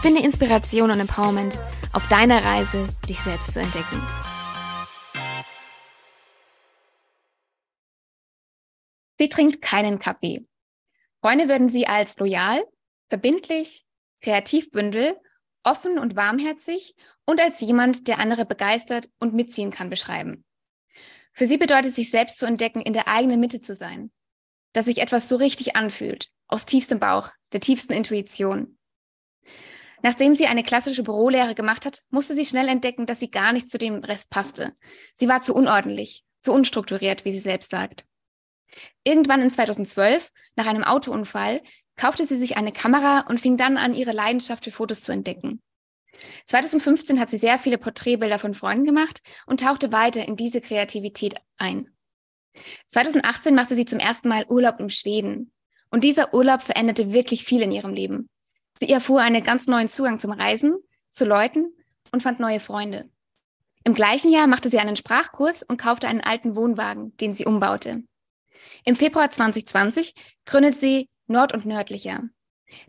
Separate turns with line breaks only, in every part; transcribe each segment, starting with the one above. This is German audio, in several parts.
Finde Inspiration und Empowerment auf deiner Reise, dich selbst zu entdecken. Sie trinkt keinen Kaffee. Freunde würden sie als loyal, verbindlich, kreativbündel, offen und warmherzig und als jemand, der andere begeistert und mitziehen kann, beschreiben. Für sie bedeutet sich selbst zu entdecken, in der eigenen Mitte zu sein, dass sich etwas so richtig anfühlt, aus tiefstem Bauch, der tiefsten Intuition. Nachdem sie eine klassische Bürolehre gemacht hat, musste sie schnell entdecken, dass sie gar nicht zu dem Rest passte. Sie war zu unordentlich, zu unstrukturiert, wie sie selbst sagt. Irgendwann in 2012, nach einem Autounfall, kaufte sie sich eine Kamera und fing dann an, ihre Leidenschaft für Fotos zu entdecken. 2015 hat sie sehr viele Porträtbilder von Freunden gemacht und tauchte weiter in diese Kreativität ein. 2018 machte sie zum ersten Mal Urlaub in Schweden. Und dieser Urlaub veränderte wirklich viel in ihrem Leben. Sie erfuhr einen ganz neuen Zugang zum Reisen, zu Leuten und fand neue Freunde. Im gleichen Jahr machte sie einen Sprachkurs und kaufte einen alten Wohnwagen, den sie umbaute. Im Februar 2020 gründet sie Nord und Nördlicher.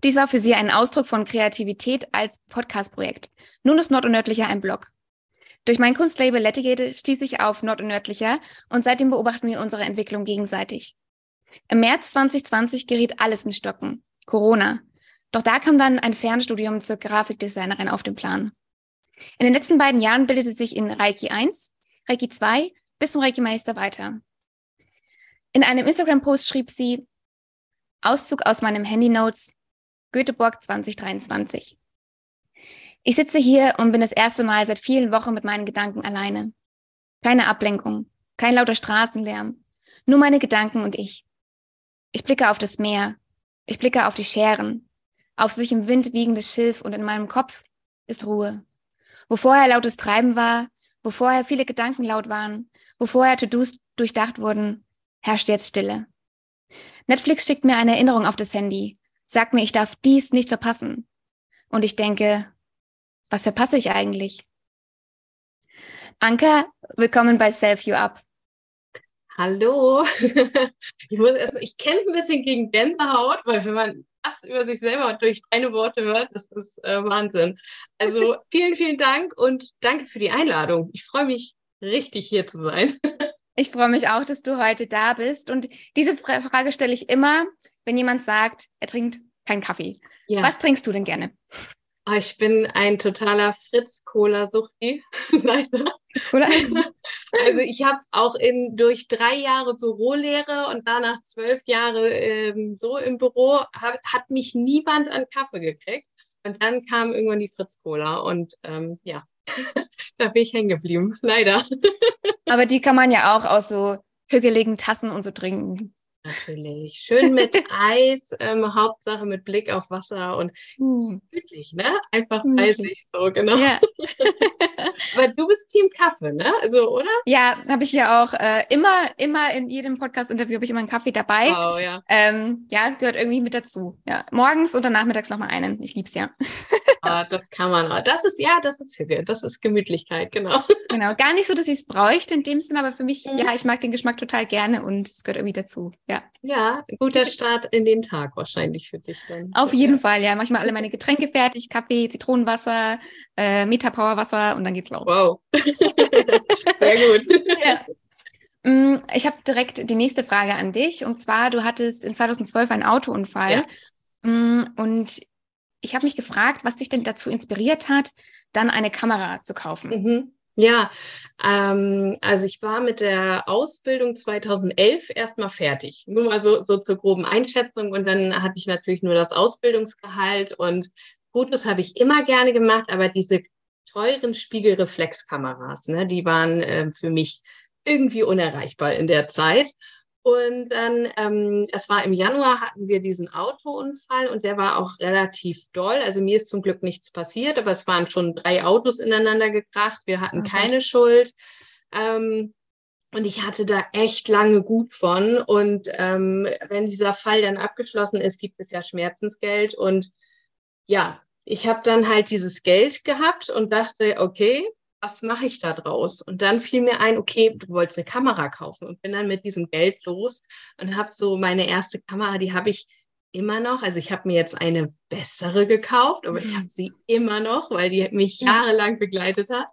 Dies war für sie ein Ausdruck von Kreativität als Podcast-Projekt. Nun ist Nord und Nördlicher ein Blog. Durch mein Kunstlabel Lettigate stieß ich auf Nord und Nördlicher und seitdem beobachten wir unsere Entwicklung gegenseitig. Im März 2020 geriet alles in Stocken. Corona. Doch da kam dann ein Fernstudium zur Grafikdesignerin auf den Plan. In den letzten beiden Jahren bildete sie sich in Reiki 1, Reiki 2 bis zum Reiki Meister weiter. In einem Instagram-Post schrieb sie, Auszug aus meinem Handy Notes, Göteborg 2023. Ich sitze hier und bin das erste Mal seit vielen Wochen mit meinen Gedanken alleine. Keine Ablenkung, kein lauter Straßenlärm, nur meine Gedanken und ich. Ich blicke auf das Meer, ich blicke auf die Scheren, auf sich im Wind wiegendes Schilf und in meinem Kopf ist Ruhe. Wo vorher lautes Treiben war, wo vorher viele Gedanken laut waren, wo vorher To-Dos durchdacht wurden, herrscht jetzt Stille. Netflix schickt mir eine Erinnerung auf das Handy, sagt mir, ich darf dies nicht verpassen. Und ich denke, was verpasse ich eigentlich? Anka, willkommen bei Self You Up.
Hallo. ich erst, ich kämpfe ein bisschen gegen Gänsehaut, weil wenn man das über sich selber durch deine Worte hört, das ist äh, Wahnsinn. Also vielen, vielen Dank und danke für die Einladung. Ich freue mich richtig hier zu sein.
Ich freue mich auch, dass du heute da bist. Und diese Frage stelle ich immer, wenn jemand sagt, er trinkt keinen Kaffee. Ja. Was trinkst du denn gerne?
Oh, ich bin ein totaler Fritz-Cola-Suchti, leider. also ich habe auch in durch drei Jahre Bürolehre und danach zwölf Jahre ähm, so im Büro, hab, hat mich niemand an Kaffee gekriegt. Und dann kam irgendwann die Fritz-Cola und ähm, ja, da bin ich hängen geblieben, leider.
Aber die kann man ja auch aus so hügeligen Tassen und so trinken.
Natürlich. Schön mit Eis, ähm, Hauptsache mit Blick auf Wasser und hm. gemütlich, ne? Einfach eisig so, genau. Ja. Aber du bist Team Kaffee, ne? Also, oder?
Ja, habe ich ja auch äh, immer, immer in jedem Podcast-Interview habe ich immer einen Kaffee dabei. Oh, ja. Ähm, ja, gehört irgendwie mit dazu. Ja, morgens oder nachmittags nochmal einen. Ich lieb's ja.
Ah, das kann man. Das ist, ja, das ist Hüge. Das ist Gemütlichkeit, genau.
Genau. Gar nicht so, dass ich es bräuchte in dem Sinne, aber für mich, mhm. ja, ich mag den Geschmack total gerne und es gehört irgendwie dazu. Ja.
Ja, guter Start in den Tag wahrscheinlich für dich dann.
Auf jeden ja. Fall, ja. Manchmal alle meine Getränke fertig, Kaffee, Zitronenwasser, äh, Metapower-Wasser und dann geht's los.
Wow. Sehr gut.
Ja. Mm, ich habe direkt die nächste Frage an dich. Und zwar, du hattest in 2012 einen Autounfall. Ja. Mm, und ich habe mich gefragt, was dich denn dazu inspiriert hat, dann eine Kamera zu kaufen.
Mhm. Ja, ähm, also ich war mit der Ausbildung 2011 erstmal fertig. Nur mal so, so zur groben Einschätzung. Und dann hatte ich natürlich nur das Ausbildungsgehalt und Fotos habe ich immer gerne gemacht, aber diese teuren Spiegelreflexkameras, ne, die waren äh, für mich irgendwie unerreichbar in der Zeit. Und dann, ähm, es war im Januar, hatten wir diesen Autounfall und der war auch relativ doll. Also mir ist zum Glück nichts passiert, aber es waren schon drei Autos ineinander gekracht. Wir hatten oh keine Schuld. Ähm, und ich hatte da echt lange gut von. Und ähm, wenn dieser Fall dann abgeschlossen ist, gibt es ja Schmerzensgeld. Und ja, ich habe dann halt dieses Geld gehabt und dachte, okay, was mache ich da draus? Und dann fiel mir ein, okay, du wolltest eine Kamera kaufen und bin dann mit diesem Geld los und habe so meine erste Kamera, die habe ich immer noch. Also ich habe mir jetzt eine bessere gekauft, aber ich habe mhm. sie immer noch, weil die mich jahrelang begleitet hat.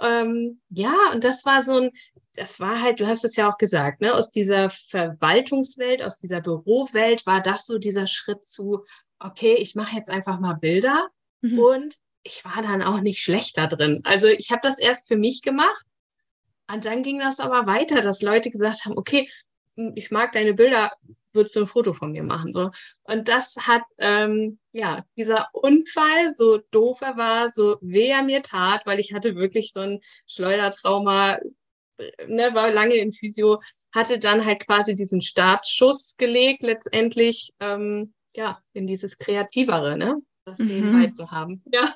Ähm, ja, und das war so ein, das war halt, du hast es ja auch gesagt, ne, aus dieser Verwaltungswelt, aus dieser Bürowelt war das so dieser Schritt zu, okay, ich mache jetzt einfach mal Bilder mhm. und ich war dann auch nicht schlechter drin. Also ich habe das erst für mich gemacht und dann ging das aber weiter, dass Leute gesagt haben, okay, ich mag deine Bilder, würdest du ein Foto von mir machen? So. Und das hat, ähm, ja, dieser Unfall, so doof er war, so weh er mir tat, weil ich hatte wirklich so ein Schleudertrauma, ne, war lange in Physio, hatte dann halt quasi diesen Startschuss gelegt, letztendlich, ähm, ja, in dieses Kreativere, ne? Das mhm. nebenbei zu haben. Ja.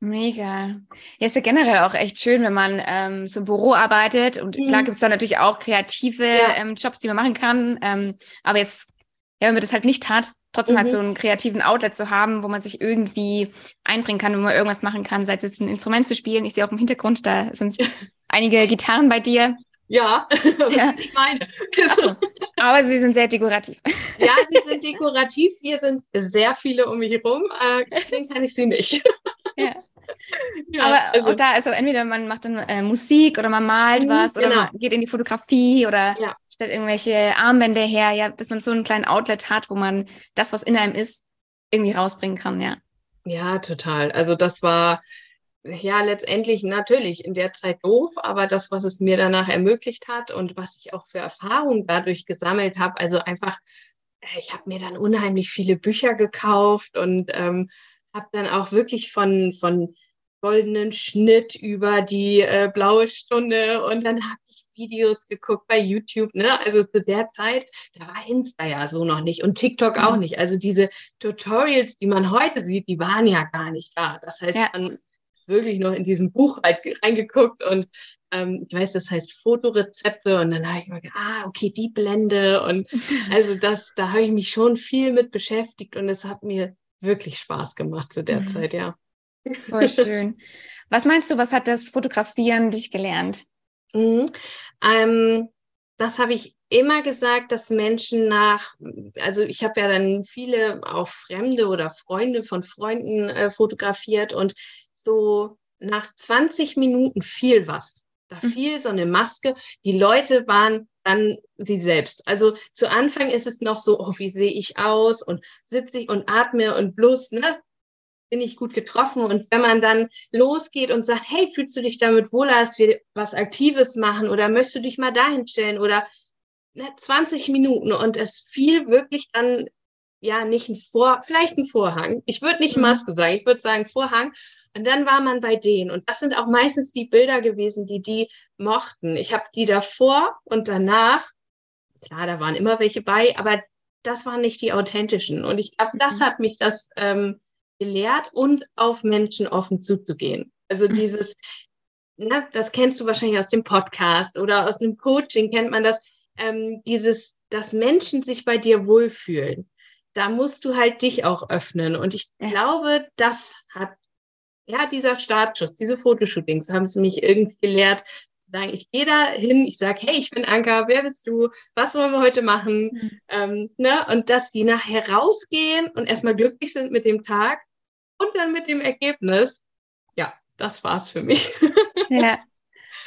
Mega. Ja, ist ja generell auch echt schön, wenn man ähm, so im Büro arbeitet. Und mhm. klar gibt es da natürlich auch kreative ja. ähm, Jobs, die man machen kann. Ähm, aber jetzt, ja, wenn man das halt nicht hat, trotzdem halt mhm. halt so einen kreativen Outlet zu haben, wo man sich irgendwie einbringen kann, wo man irgendwas machen kann, sei es ein Instrument zu spielen. Ich sehe auch im Hintergrund, da sind einige Gitarren bei dir.
Ja, das ja. ist meine.
So. Aber sie sind sehr dekorativ.
Ja, sie sind dekorativ. Hier sind sehr viele um mich herum. Äh, kann ich sie nicht.
Ja. Ja, aber also, da, also entweder man macht dann äh, Musik oder man malt mhm, was oder genau. man geht in die Fotografie oder ja. stellt irgendwelche Armbänder her, ja, dass man so einen kleinen Outlet hat, wo man das, was in einem ist, irgendwie rausbringen kann, ja.
Ja, total. Also das war ja letztendlich natürlich in der Zeit doof, aber das, was es mir danach ermöglicht hat und was ich auch für Erfahrungen dadurch gesammelt habe, also einfach, äh, ich habe mir dann unheimlich viele Bücher gekauft und ähm, habe dann auch wirklich von, von goldenen Schnitt über die äh, blaue Stunde und dann habe ich Videos geguckt bei YouTube, ne? Also zu der Zeit, da war Insta ja so noch nicht und TikTok auch mhm. nicht. Also diese Tutorials, die man heute sieht, die waren ja gar nicht da. Das heißt, ja. man wirklich noch in diesem Buch reingeguckt und ähm, ich weiß, das heißt Fotorezepte und dann habe ich mir gedacht, ah, okay, die Blende und also das, da habe ich mich schon viel mit beschäftigt und es hat mir wirklich Spaß gemacht zu der mhm. Zeit, ja.
Voll schön. Was meinst du, was hat das Fotografieren dich gelernt?
Mhm. Ähm, das habe ich immer gesagt, dass Menschen nach, also ich habe ja dann viele auch Fremde oder Freunde von Freunden äh, fotografiert und so nach 20 Minuten fiel was. Da mhm. fiel so eine Maske. Die Leute waren dann sie selbst. Also zu Anfang ist es noch so, oh, wie sehe ich aus und sitze ich und atme und bloß, ne, bin ich gut getroffen. Und wenn man dann losgeht und sagt, hey, fühlst du dich damit wohler, dass wir was Aktives machen oder möchtest du dich mal dahin stellen oder ne, 20 Minuten und es fiel wirklich dann ja nicht ein Vor, vielleicht ein Vorhang. Ich würde nicht mhm. Maske sagen, ich würde sagen Vorhang. Und dann war man bei denen. Und das sind auch meistens die Bilder gewesen, die die mochten. Ich habe die davor und danach, klar, da waren immer welche bei, aber das waren nicht die authentischen. Und ich glaube, das mhm. hat mich das ähm, gelehrt und auf Menschen offen zuzugehen. Also mhm. dieses, na, das kennst du wahrscheinlich aus dem Podcast oder aus einem Coaching kennt man das, ähm, dieses, dass Menschen sich bei dir wohlfühlen. Da musst du halt dich auch öffnen. Und ich ja. glaube, das hat ja, dieser Startschuss, diese Fotoshootings haben sie mich irgendwie gelehrt, sagen, ich gehe da hin, ich sage, hey, ich bin Anka, wer bist du? Was wollen wir heute machen? Mhm. Ähm, ne? Und dass die nachher rausgehen und erstmal glücklich sind mit dem Tag und dann mit dem Ergebnis. Ja, das war's für mich.
Ja.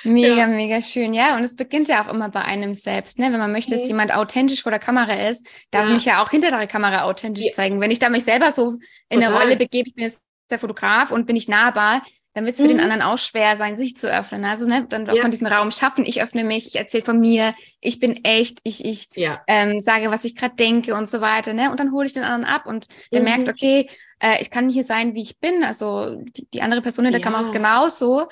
Mega, ja. mega schön. Ja, und es beginnt ja auch immer bei einem selbst. Ne? Wenn man möchte, dass mhm. jemand authentisch vor der Kamera ist, darf ja. mich ja auch hinter der Kamera authentisch ja. zeigen. Wenn ich da mich selber so in Total. eine Rolle begebe, ich bin jetzt der Fotograf und bin ich nahbar, dann wird es für mhm. den anderen auch schwer sein, sich zu öffnen. Also ne, dann darf man diesen Raum schaffen. Ich öffne mich, ich erzähle von mir, ich bin echt, ich, ich ja. ähm, sage, was ich gerade denke und so weiter. Ne? Und dann hole ich den anderen ab und der mhm. merkt, okay, äh, ich kann hier sein, wie ich bin. Also die, die andere Person in der. Kamera ist genauso.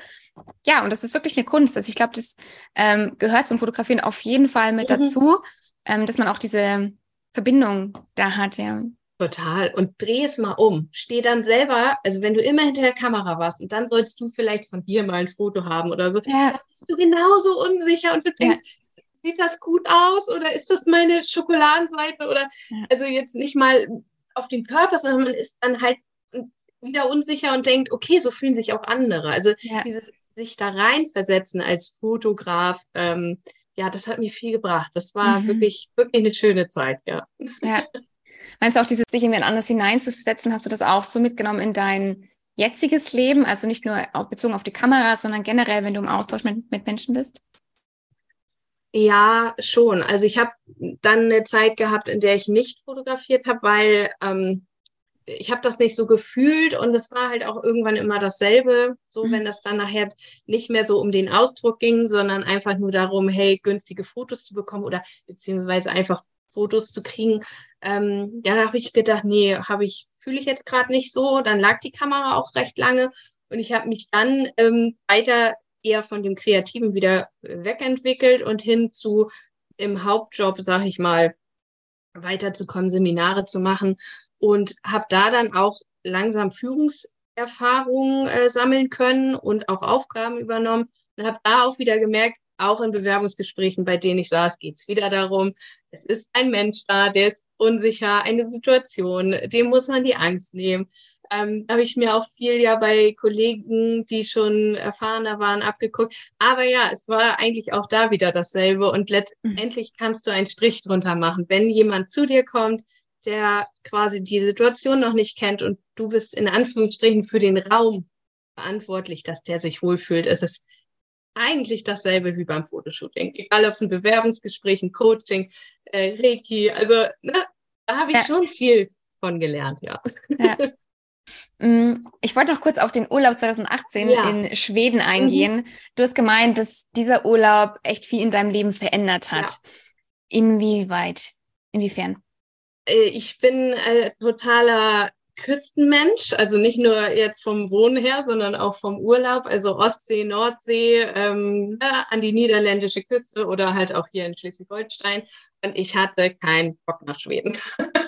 Ja, und das ist wirklich eine Kunst. Also ich glaube, das ähm, gehört zum Fotografieren auf jeden Fall mit mhm. dazu. ähm, dass man auch diese Verbindung da hat, ja.
Total. Und dreh es mal um. Steh dann selber, also wenn du immer hinter der Kamera warst und dann sollst du vielleicht von dir mal ein Foto haben oder so, ja. dann bist du genauso unsicher und du denkst, ja. sieht das gut aus oder ist das meine Schokoladenseite oder ja. also jetzt nicht mal auf den Körper, sondern man ist dann halt wieder unsicher und denkt, okay, so fühlen sich auch andere. Also dieses sich da reinversetzen als Fotograf, ähm, ja, das hat mir viel gebracht. Das war mhm. wirklich, wirklich eine schöne Zeit, ja.
Ja. Meinst du auch, dieses sich in jemand anders hineinzusetzen, hast du das auch so mitgenommen in dein jetziges Leben? Also nicht nur auf, bezogen auf die Kamera, sondern generell, wenn du im Austausch mit, mit Menschen bist?
Ja, schon. Also ich habe dann eine Zeit gehabt, in der ich nicht fotografiert habe, weil ähm, ich habe das nicht so gefühlt und es war halt auch irgendwann immer dasselbe, so mhm. wenn das dann nachher nicht mehr so um den Ausdruck ging, sondern einfach nur darum, hey, günstige Fotos zu bekommen oder beziehungsweise einfach Fotos zu kriegen. Ähm, ja, da habe ich gedacht, nee, habe ich, fühle ich jetzt gerade nicht so. Dann lag die Kamera auch recht lange und ich habe mich dann ähm, weiter eher von dem Kreativen wieder wegentwickelt und hin zu im Hauptjob, sage ich mal, weiterzukommen, Seminare zu machen und habe da dann auch langsam Führungserfahrungen äh, sammeln können und auch Aufgaben übernommen und habe da auch wieder gemerkt, auch in Bewerbungsgesprächen, bei denen ich saß, geht es wieder darum, es ist ein Mensch da, der ist unsicher, eine Situation, dem muss man die Angst nehmen. Ähm, habe ich mir auch viel ja bei Kollegen, die schon erfahrener waren, abgeguckt. Aber ja, es war eigentlich auch da wieder dasselbe. Und letztendlich kannst du einen Strich drunter machen. Wenn jemand zu dir kommt, der quasi die Situation noch nicht kennt und du bist in Anführungsstrichen für den Raum verantwortlich, dass der sich wohlfühlt. Es ist eigentlich dasselbe wie beim Fotoshooting. Egal, ob es ein Bewerbungsgespräch, ein Coaching, äh, Reiki, also ne, da habe ich ja. schon viel von gelernt, ja. ja.
Mm, ich wollte noch kurz auf den Urlaub 2018 ja. in Schweden eingehen. Mhm. Du hast gemeint, dass dieser Urlaub echt viel in deinem Leben verändert hat. Inwieweit? Inwiefern?
Äh, ich bin ein totaler Küstenmensch, also nicht nur jetzt vom Wohnen her, sondern auch vom Urlaub, also Ostsee, Nordsee, ähm, an die niederländische Küste oder halt auch hier in Schleswig-Holstein. Und ich hatte keinen Bock nach Schweden.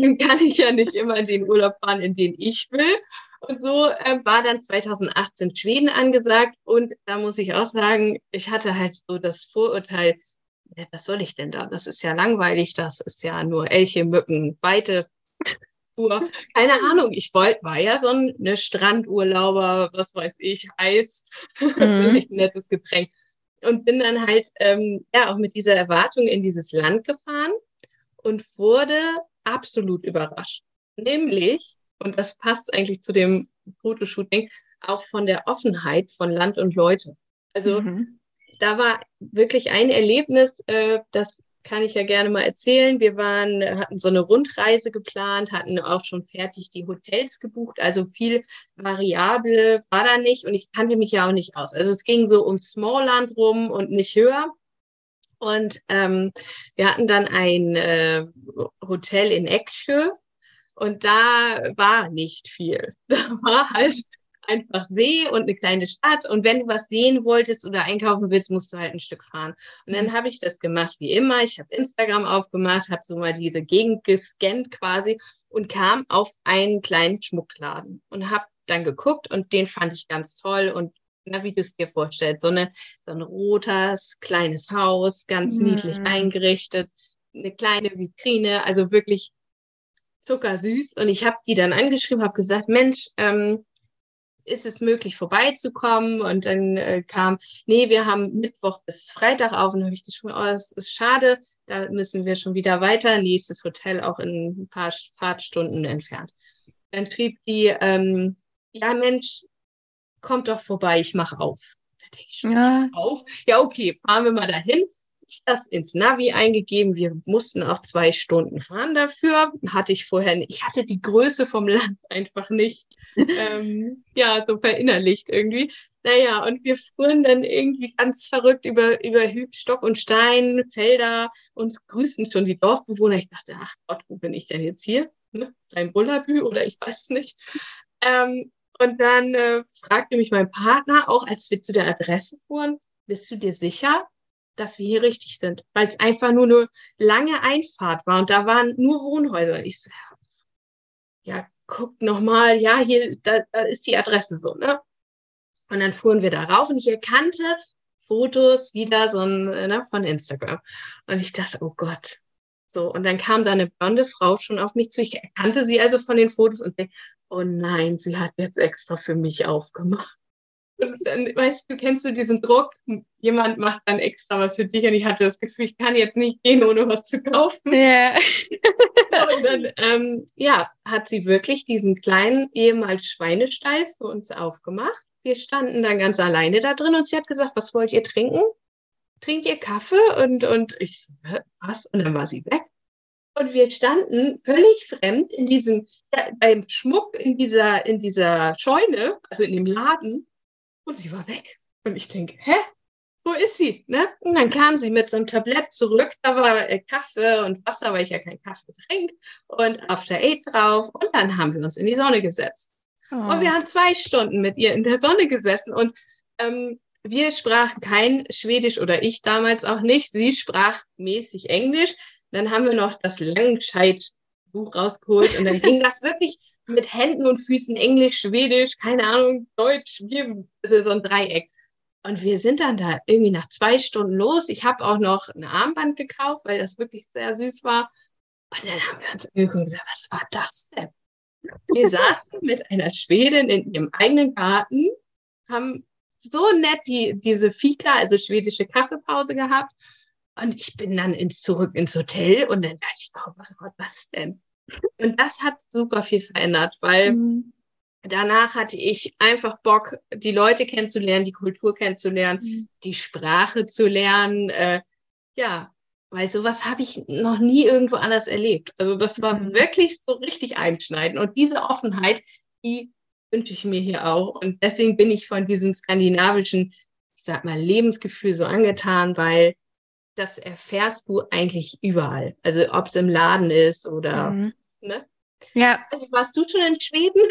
dann kann ich ja nicht immer in den Urlaub fahren, in den ich will. Und so äh, war dann 2018 Schweden angesagt. Und da muss ich auch sagen, ich hatte halt so das Vorurteil, ja, was soll ich denn da? Das ist ja langweilig, das ist ja nur Elche, Mücken, Weite. Tour. Keine Ahnung, ich wollte, war ja so ein ne Strandurlauber, was weiß ich, Eis, mhm. vielleicht ein nettes Getränk. Und bin dann halt ähm, ja auch mit dieser Erwartung in dieses Land gefahren und wurde absolut überrascht. Nämlich, und das passt eigentlich zu dem Fotoshooting, auch von der Offenheit von Land und Leute. Also mhm da war wirklich ein Erlebnis, äh, das kann ich ja gerne mal erzählen. Wir waren, hatten so eine Rundreise geplant, hatten auch schon fertig die Hotels gebucht. Also viel variable war da nicht und ich kannte mich ja auch nicht aus. Also es ging so um Smallland rum und nicht höher. Und ähm, wir hatten dann ein äh, Hotel in Eksjö und da war nicht viel. Da war halt einfach See und eine kleine Stadt. Und wenn du was sehen wolltest oder einkaufen willst, musst du halt ein Stück fahren. Und dann mhm. habe ich das gemacht wie immer. Ich habe Instagram aufgemacht, habe so mal diese Gegend gescannt quasi und kam auf einen kleinen Schmuckladen und habe dann geguckt und den fand ich ganz toll und na, wie du es dir vorstellst, so, eine, so ein rotes, kleines Haus, ganz mhm. niedlich eingerichtet, eine kleine Vitrine, also wirklich zuckersüß. Und ich habe die dann angeschrieben, habe gesagt, Mensch, ähm, ist es möglich, vorbeizukommen? Und dann äh, kam, nee, wir haben Mittwoch bis Freitag auf. Und habe ich geschrieben, oh, das ist schade, da müssen wir schon wieder weiter. Nächstes Hotel auch in ein paar Fahrtstunden entfernt. Dann schrieb die, ähm, ja Mensch, kommt doch vorbei, ich mache auf. Da denke ich, ja. auf? Ja, okay, fahren wir mal dahin ich das ins Navi eingegeben. Wir mussten auch zwei Stunden fahren dafür. Hatte ich vorher nicht. Ich hatte die Größe vom Land einfach nicht, ähm, ja, so verinnerlicht irgendwie. Naja, und wir fuhren dann irgendwie ganz verrückt über, über Stock und Stein, Felder. Uns grüßen schon die Dorfbewohner. Ich dachte, ach Gott, wo bin ich denn jetzt hier? Ne? Bullabü oder ich weiß es nicht. Ähm, und dann äh, fragte mich mein Partner auch, als wir zu der Adresse fuhren, bist du dir sicher? Dass wir hier richtig sind, weil es einfach nur eine lange Einfahrt war und da waren nur Wohnhäuser. Ich so, ja, guck nochmal, ja, hier, da, da ist die Adresse so, ne? Und dann fuhren wir da rauf und ich erkannte Fotos wieder so ein, ne, von Instagram. Und ich dachte, oh Gott. So, und dann kam da eine blonde Frau schon auf mich zu. Ich erkannte sie also von den Fotos und denke, oh nein, sie hat jetzt extra für mich aufgemacht. Und dann, weißt du, kennst du diesen Druck? Jemand macht dann extra was für dich und ich hatte das Gefühl, ich kann jetzt nicht gehen, ohne was zu kaufen.
Yeah.
und dann, ähm, ja, hat sie wirklich diesen kleinen ehemals Schweinestall für uns aufgemacht. Wir standen dann ganz alleine da drin und sie hat gesagt, was wollt ihr trinken? Trinkt ihr Kaffee? Und, und ich so, was? Und dann war sie weg. Und wir standen völlig fremd in diesem, beim Schmuck in dieser, in dieser Scheune, also in dem Laden und sie war weg. Und ich denke, hä? Wo ist sie? Ne? Und dann kam sie mit so einem Tablett zurück. Da war äh, Kaffee und Wasser, weil ich ja keinen Kaffee trinke. Und After Eight drauf. Und dann haben wir uns in die Sonne gesetzt. Oh. Und wir haben zwei Stunden mit ihr in der Sonne gesessen. Und ähm, wir sprachen kein Schwedisch oder ich damals auch nicht. Sie sprach mäßig Englisch. Dann haben wir noch das Langscheid-Buch rausgeholt und dann ging das wirklich mit Händen und Füßen Englisch, Schwedisch, keine Ahnung, Deutsch, wir, also so ein Dreieck. Und wir sind dann da irgendwie nach zwei Stunden los. Ich habe auch noch ein Armband gekauft, weil das wirklich sehr süß war. Und dann haben wir uns und gesagt, was war das denn? Wir saßen mit einer Schwedin in ihrem eigenen Garten, haben so nett die, diese Fika, also schwedische Kaffeepause gehabt. Und ich bin dann ins, zurück ins Hotel und dann dachte ich, oh, was war das denn? Und das hat super viel verändert, weil mhm. danach hatte ich einfach Bock, die Leute kennenzulernen, die Kultur kennenzulernen, mhm. die Sprache zu lernen. Äh, ja, weil sowas habe ich noch nie irgendwo anders erlebt. Also das war mhm. wirklich so richtig einschneidend. Und diese Offenheit, die wünsche ich mir hier auch. Und deswegen bin ich von diesem skandinavischen, ich sag mal, Lebensgefühl so angetan, weil das erfährst du eigentlich überall. Also ob es im Laden ist oder mhm. Ne?
Ja.
Also warst du schon in Schweden?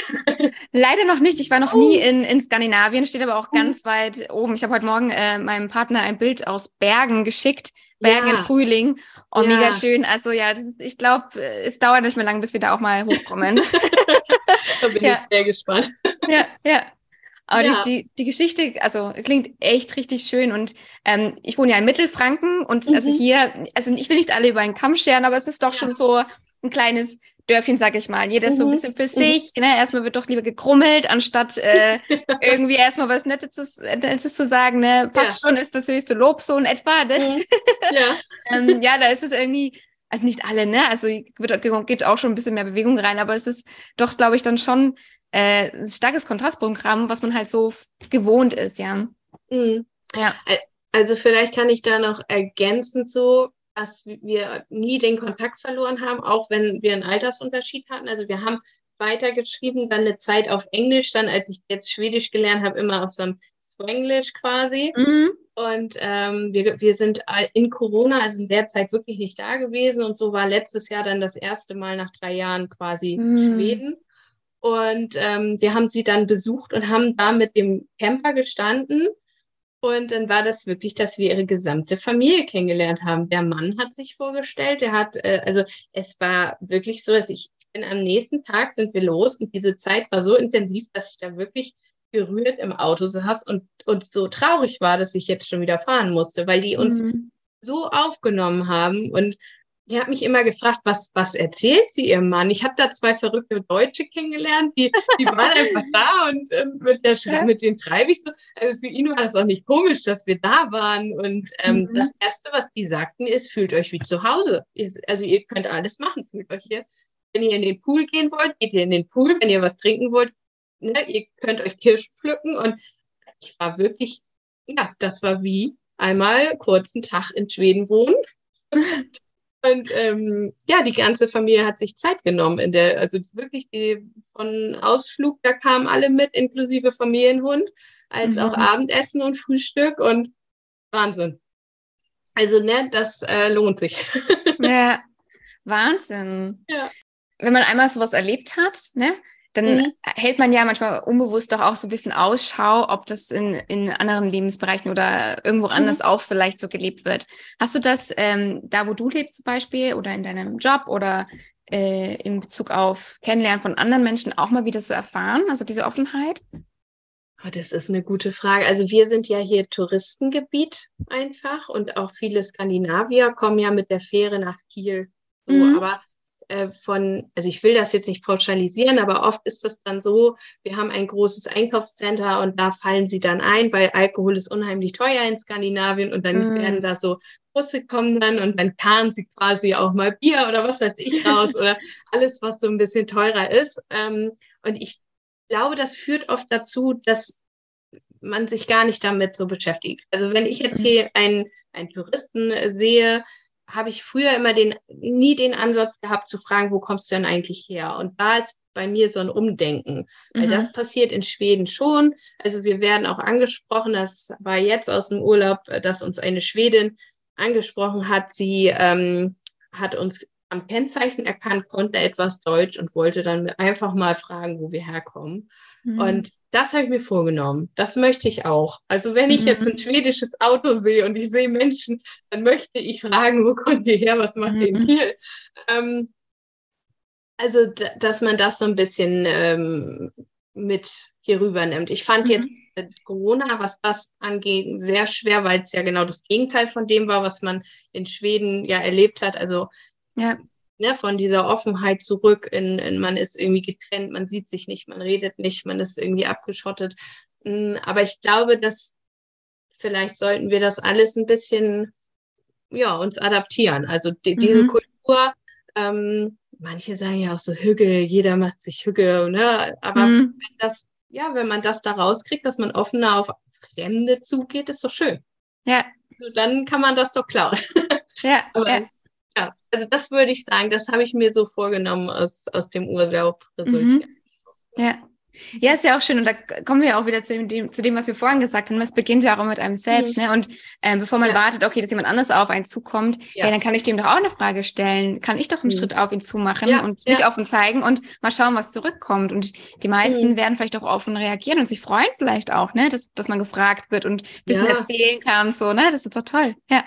Leider noch nicht. Ich war noch oh. nie in, in Skandinavien, steht aber auch ganz mhm. weit oben. Ich habe heute Morgen äh, meinem Partner ein Bild aus Bergen geschickt. Bergen ja. im Frühling. Oh, ja. mega schön. Also ja, das, ich glaube, es dauert nicht mehr lang, bis wir da auch mal hochkommen.
da bin ja. ich sehr gespannt.
Ja, ja. Aber ja. die, die, die Geschichte, also klingt echt richtig schön. Und ähm, ich wohne ja in Mittelfranken und also mhm. also hier, also ich will nicht alle über einen Kamm scheren, aber es ist doch schon so ein kleines Dörfchen, sag ich mal. Jeder ist so ein mhm. bisschen für mhm. sich. Ne? Erstmal wird doch lieber gekrummelt, anstatt äh, irgendwie erstmal was Nettes zu, Nettes zu sagen. Ne? Passt ja. schon, ist das höchste Lob so in etwa. Ne? Mhm. Ja. ähm, ja, da ist es irgendwie, also nicht alle, ne? Also wird, geht auch schon ein bisschen mehr Bewegung rein, aber es ist doch, glaube ich, dann schon äh, ein starkes Kontrastprogramm, was man halt so gewohnt ist, ja.
Mhm. Ja. Also vielleicht kann ich da noch ergänzen so, dass wir nie den Kontakt verloren haben, auch wenn wir einen Altersunterschied hatten. Also wir haben weitergeschrieben, dann eine Zeit auf Englisch, dann als ich jetzt Schwedisch gelernt habe, immer auf so einem Swanglish quasi. Mhm. Und ähm, wir, wir sind in Corona, also in der Zeit wirklich nicht da gewesen. Und so war letztes Jahr dann das erste Mal nach drei Jahren quasi mhm. Schweden. Und ähm, wir haben sie dann besucht und haben da mit dem Camper gestanden. Und dann war das wirklich, dass wir ihre gesamte Familie kennengelernt haben. Der Mann hat sich vorgestellt, der hat, äh, also es war wirklich so, dass ich, bin am nächsten Tag sind wir los und diese Zeit war so intensiv, dass ich da wirklich gerührt im Auto saß und, und so traurig war, dass ich jetzt schon wieder fahren musste, weil die uns mhm. so aufgenommen haben und die hat mich immer gefragt, was, was erzählt sie ihrem Mann? Ich habe da zwei verrückte Deutsche kennengelernt, die, die waren einfach da und äh, mit, der, ja. mit denen treibe ich so. Also für ihn war das auch nicht komisch, dass wir da waren. Und ähm, mhm. das Erste, was die sagten, ist, fühlt euch wie zu Hause. Also ihr könnt alles machen, fühlt euch hier. Wenn ihr in den Pool gehen wollt, geht ihr in den Pool. Wenn ihr was trinken wollt, ne, ihr könnt euch Kirschen pflücken. Und ich war wirklich, ja, das war wie einmal kurzen Tag in Schweden wohnen. Und ähm, ja, die ganze Familie hat sich Zeit genommen in der, also wirklich die von Ausflug, da kamen alle mit, inklusive Familienhund, als mhm. auch Abendessen und Frühstück und Wahnsinn. Also, ne, das äh, lohnt sich.
Ja, Wahnsinn. Ja. Wenn man einmal sowas erlebt hat, ne, dann mhm. hält man ja manchmal unbewusst doch auch so ein bisschen Ausschau, ob das in, in anderen Lebensbereichen oder irgendwo mhm. anders auch vielleicht so gelebt wird. Hast du das ähm, da, wo du lebst zum Beispiel oder in deinem Job oder äh, in Bezug auf Kennenlernen von anderen Menschen auch mal wieder so erfahren, also diese Offenheit?
Oh, das ist eine gute Frage. Also wir sind ja hier Touristengebiet einfach und auch viele Skandinavier kommen ja mit der Fähre nach Kiel. So, mhm. aber äh, von, also ich will das jetzt nicht pauschalisieren, aber oft ist das dann so, wir haben ein großes Einkaufscenter und da fallen sie dann ein, weil Alkohol ist unheimlich teuer in Skandinavien und dann mhm. werden da so Busse kommen dann und dann karren sie quasi auch mal Bier oder was weiß ich raus oder alles, was so ein bisschen teurer ist. Ähm, und ich glaube, das führt oft dazu, dass man sich gar nicht damit so beschäftigt. Also wenn ich jetzt mhm. hier einen, einen Touristen sehe, habe ich früher immer den, nie den Ansatz gehabt zu fragen, wo kommst du denn eigentlich her? Und da ist bei mir so ein Umdenken, weil mhm. das passiert in Schweden schon. Also wir werden auch angesprochen, das war jetzt aus dem Urlaub, dass uns eine Schwedin angesprochen hat. Sie ähm, hat uns am Kennzeichen erkannt, konnte etwas Deutsch und wollte dann einfach mal fragen, wo wir herkommen. Mhm. Und das habe ich mir vorgenommen. Das möchte ich auch. Also wenn ich mhm. jetzt ein schwedisches Auto sehe und ich sehe Menschen, dann möchte ich fragen, wo kommt ihr her, was macht mhm. ihr hier? Ähm, also, dass man das so ein bisschen ähm, mit hier rüber nimmt. Ich fand mhm. jetzt Corona, was das angeht, sehr schwer, weil es ja genau das Gegenteil von dem war, was man in Schweden ja erlebt hat. Also ja. Ne, von dieser Offenheit zurück in, in, man ist irgendwie getrennt, man sieht sich nicht, man redet nicht, man ist irgendwie abgeschottet. Mm, aber ich glaube, dass vielleicht sollten wir das alles ein bisschen, ja, uns adaptieren. Also die, mhm. diese Kultur, ähm, manche sagen ja auch so Hügel, jeder macht sich Hügel, ne? Aber mhm. wenn das, ja, wenn man das da rauskriegt, dass man offener auf Fremde zugeht, ist doch schön. Ja. Also dann kann man das doch klauen. Ja. Aber ja. Ja, also das würde ich sagen, das habe ich mir so vorgenommen aus, aus dem Urlaub resultiert. Mhm.
Ja. Ja, ist ja auch schön. Und da kommen wir auch wieder zu dem, zu dem, was wir vorhin gesagt haben. Es beginnt ja auch mit einem selbst. Mhm. Ne? Und äh, bevor man ja. wartet, okay, dass jemand anders auf einen zukommt, ja. ja. dann kann ich dem doch auch eine Frage stellen. Kann ich doch einen mhm. Schritt auf ihn zumachen ja. und mich offen zeigen und mal schauen, was zurückkommt. Und die meisten mhm. werden vielleicht auch offen reagieren und sich freuen vielleicht auch, ne, dass, dass man gefragt wird und ein bisschen erzählen kann. So, ne? Das ist doch toll. Ja.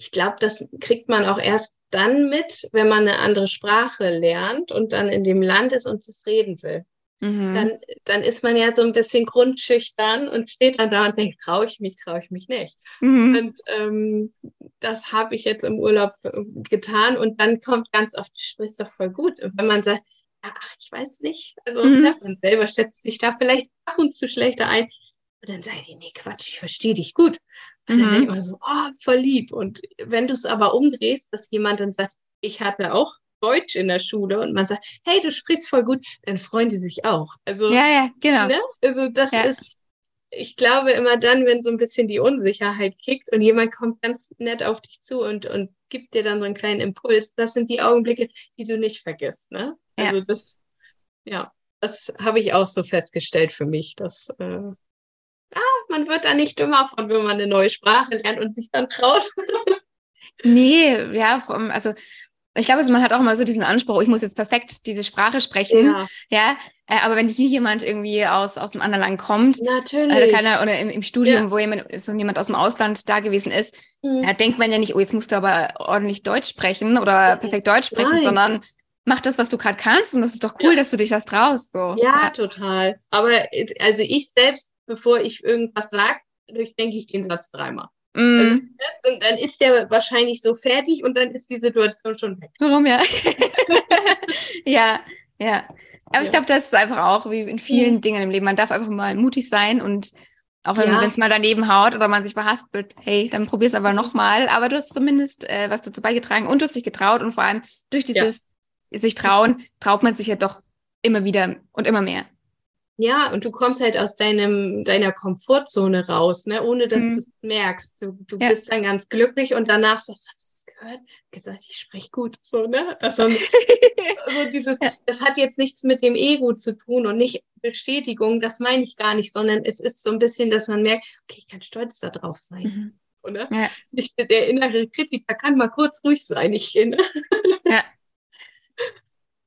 Ich glaube, das kriegt man auch erst dann mit, wenn man eine andere Sprache lernt und dann in dem Land ist und es reden will. Mhm. Dann, dann ist man ja so ein bisschen grundschüchtern und steht dann da und denkt, traue ich mich, traue ich mich nicht. Mhm. Und ähm, das habe ich jetzt im Urlaub äh, getan und dann kommt ganz oft, du sprichst doch voll gut. Und wenn man sagt, ach, ich weiß nicht, also mhm. man selber schätzt sich da vielleicht ab und zu schlechter ein. Und dann sage ich, nee, Quatsch, ich verstehe dich gut. Und mhm. dann denke ich immer so, oh, voll lieb. Und wenn du es aber umdrehst, dass jemand dann sagt, ich hatte auch Deutsch in der Schule und man sagt, hey, du sprichst voll gut, dann freuen die sich auch. Also,
ja, ja, genau.
Ne? Also das ja. ist, ich glaube immer dann, wenn so ein bisschen die Unsicherheit kickt und jemand kommt ganz nett auf dich zu und, und gibt dir dann so einen kleinen Impuls, das sind die Augenblicke, die du nicht vergisst. Ne? Also ja. das, ja, das habe ich auch so festgestellt für mich, dass äh, man wird da nicht dümmer von, wenn man eine neue Sprache lernt und sich dann traut.
nee, ja, also ich glaube, man hat auch immer so diesen Anspruch, ich muss jetzt perfekt diese Sprache sprechen. Ja. ja äh, aber wenn hier jemand irgendwie aus, aus einem anderen Land kommt,
Natürlich.
Oder, keiner, oder im, im Studium, ja. wo jemand, so jemand aus dem Ausland da gewesen ist, mhm. ja, denkt man ja nicht, oh, jetzt musst du aber ordentlich Deutsch sprechen oder perfekt Deutsch sprechen, Nein. sondern mach das, was du gerade kannst und das ist doch cool, dass du dich das traust. So.
Ja, ja, total. Aber also ich selbst bevor ich irgendwas sage, durchdenke ich den Satz dreimal. Mm. Also, ne, dann ist der wahrscheinlich so fertig und dann ist die Situation schon weg.
Warum ja? ja, ja. Aber ja. ich glaube, das ist einfach auch wie in vielen mhm. Dingen im Leben. Man darf einfach mal mutig sein und auch wenn ja. es mal daneben haut oder man sich verhaspelt, hey, dann probier es aber nochmal. Aber du hast zumindest äh, was dazu beigetragen und du hast dich getraut und vor allem durch dieses ja. sich trauen, traut man sich ja doch immer wieder und immer mehr.
Ja, und du kommst halt aus deinem, deiner Komfortzone raus, ne, ohne dass mhm. du es merkst. Du, du ja. bist dann ganz glücklich und danach sagst du, hast du es gehört? Gesagt, ich spreche gut, so, ne? Also, also dieses, ja. das hat jetzt nichts mit dem Ego zu tun und nicht Bestätigung, das meine ich gar nicht, sondern es ist so ein bisschen, dass man merkt, okay, ich kann stolz darauf sein. Mhm. Oder? Ja. Nicht der innere Kritiker kann mal kurz ruhig sein, ich ne? Ja.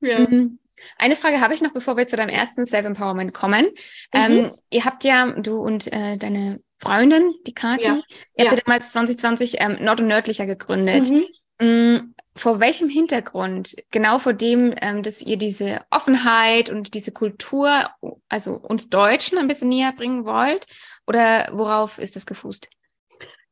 ja. Mhm. Eine Frage habe ich noch, bevor wir zu deinem ersten Self-Empowerment kommen. Mhm. Ähm, ihr habt ja. Mhm. Ähm, ihr habt ja, du und äh, deine Freundin, die Kathi, ja. ihr habt ja damals 2020 ähm, Nord- und Nördlicher gegründet. Mhm. Mm, vor welchem Hintergrund? Genau vor dem, ähm, dass ihr diese Offenheit und diese Kultur, also uns Deutschen ein bisschen näher bringen wollt? Oder worauf ist das gefußt?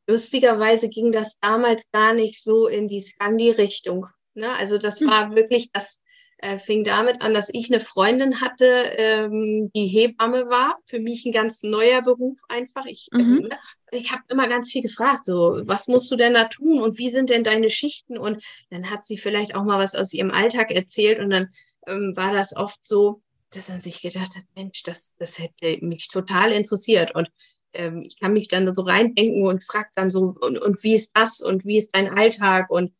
Lustigerweise ging das damals gar nicht so in die Scandi-Richtung. Ne? Also das hm. war wirklich, das äh, fing damit an, dass ich eine Freundin hatte, ähm, die Hebamme war. Für mich ein ganz neuer Beruf einfach. Ich, äh, mhm. äh, ich habe immer ganz viel gefragt, so, was musst du denn da tun und wie sind denn deine Schichten? Und dann hat sie vielleicht auch mal was aus ihrem Alltag erzählt und dann ähm, war das oft so, dass man sich gedacht hat, Mensch, das, das hätte mich total interessiert. Und ähm, ich kann mich dann so reindenken und frage dann so, und, und wie ist das und wie ist dein Alltag? Und,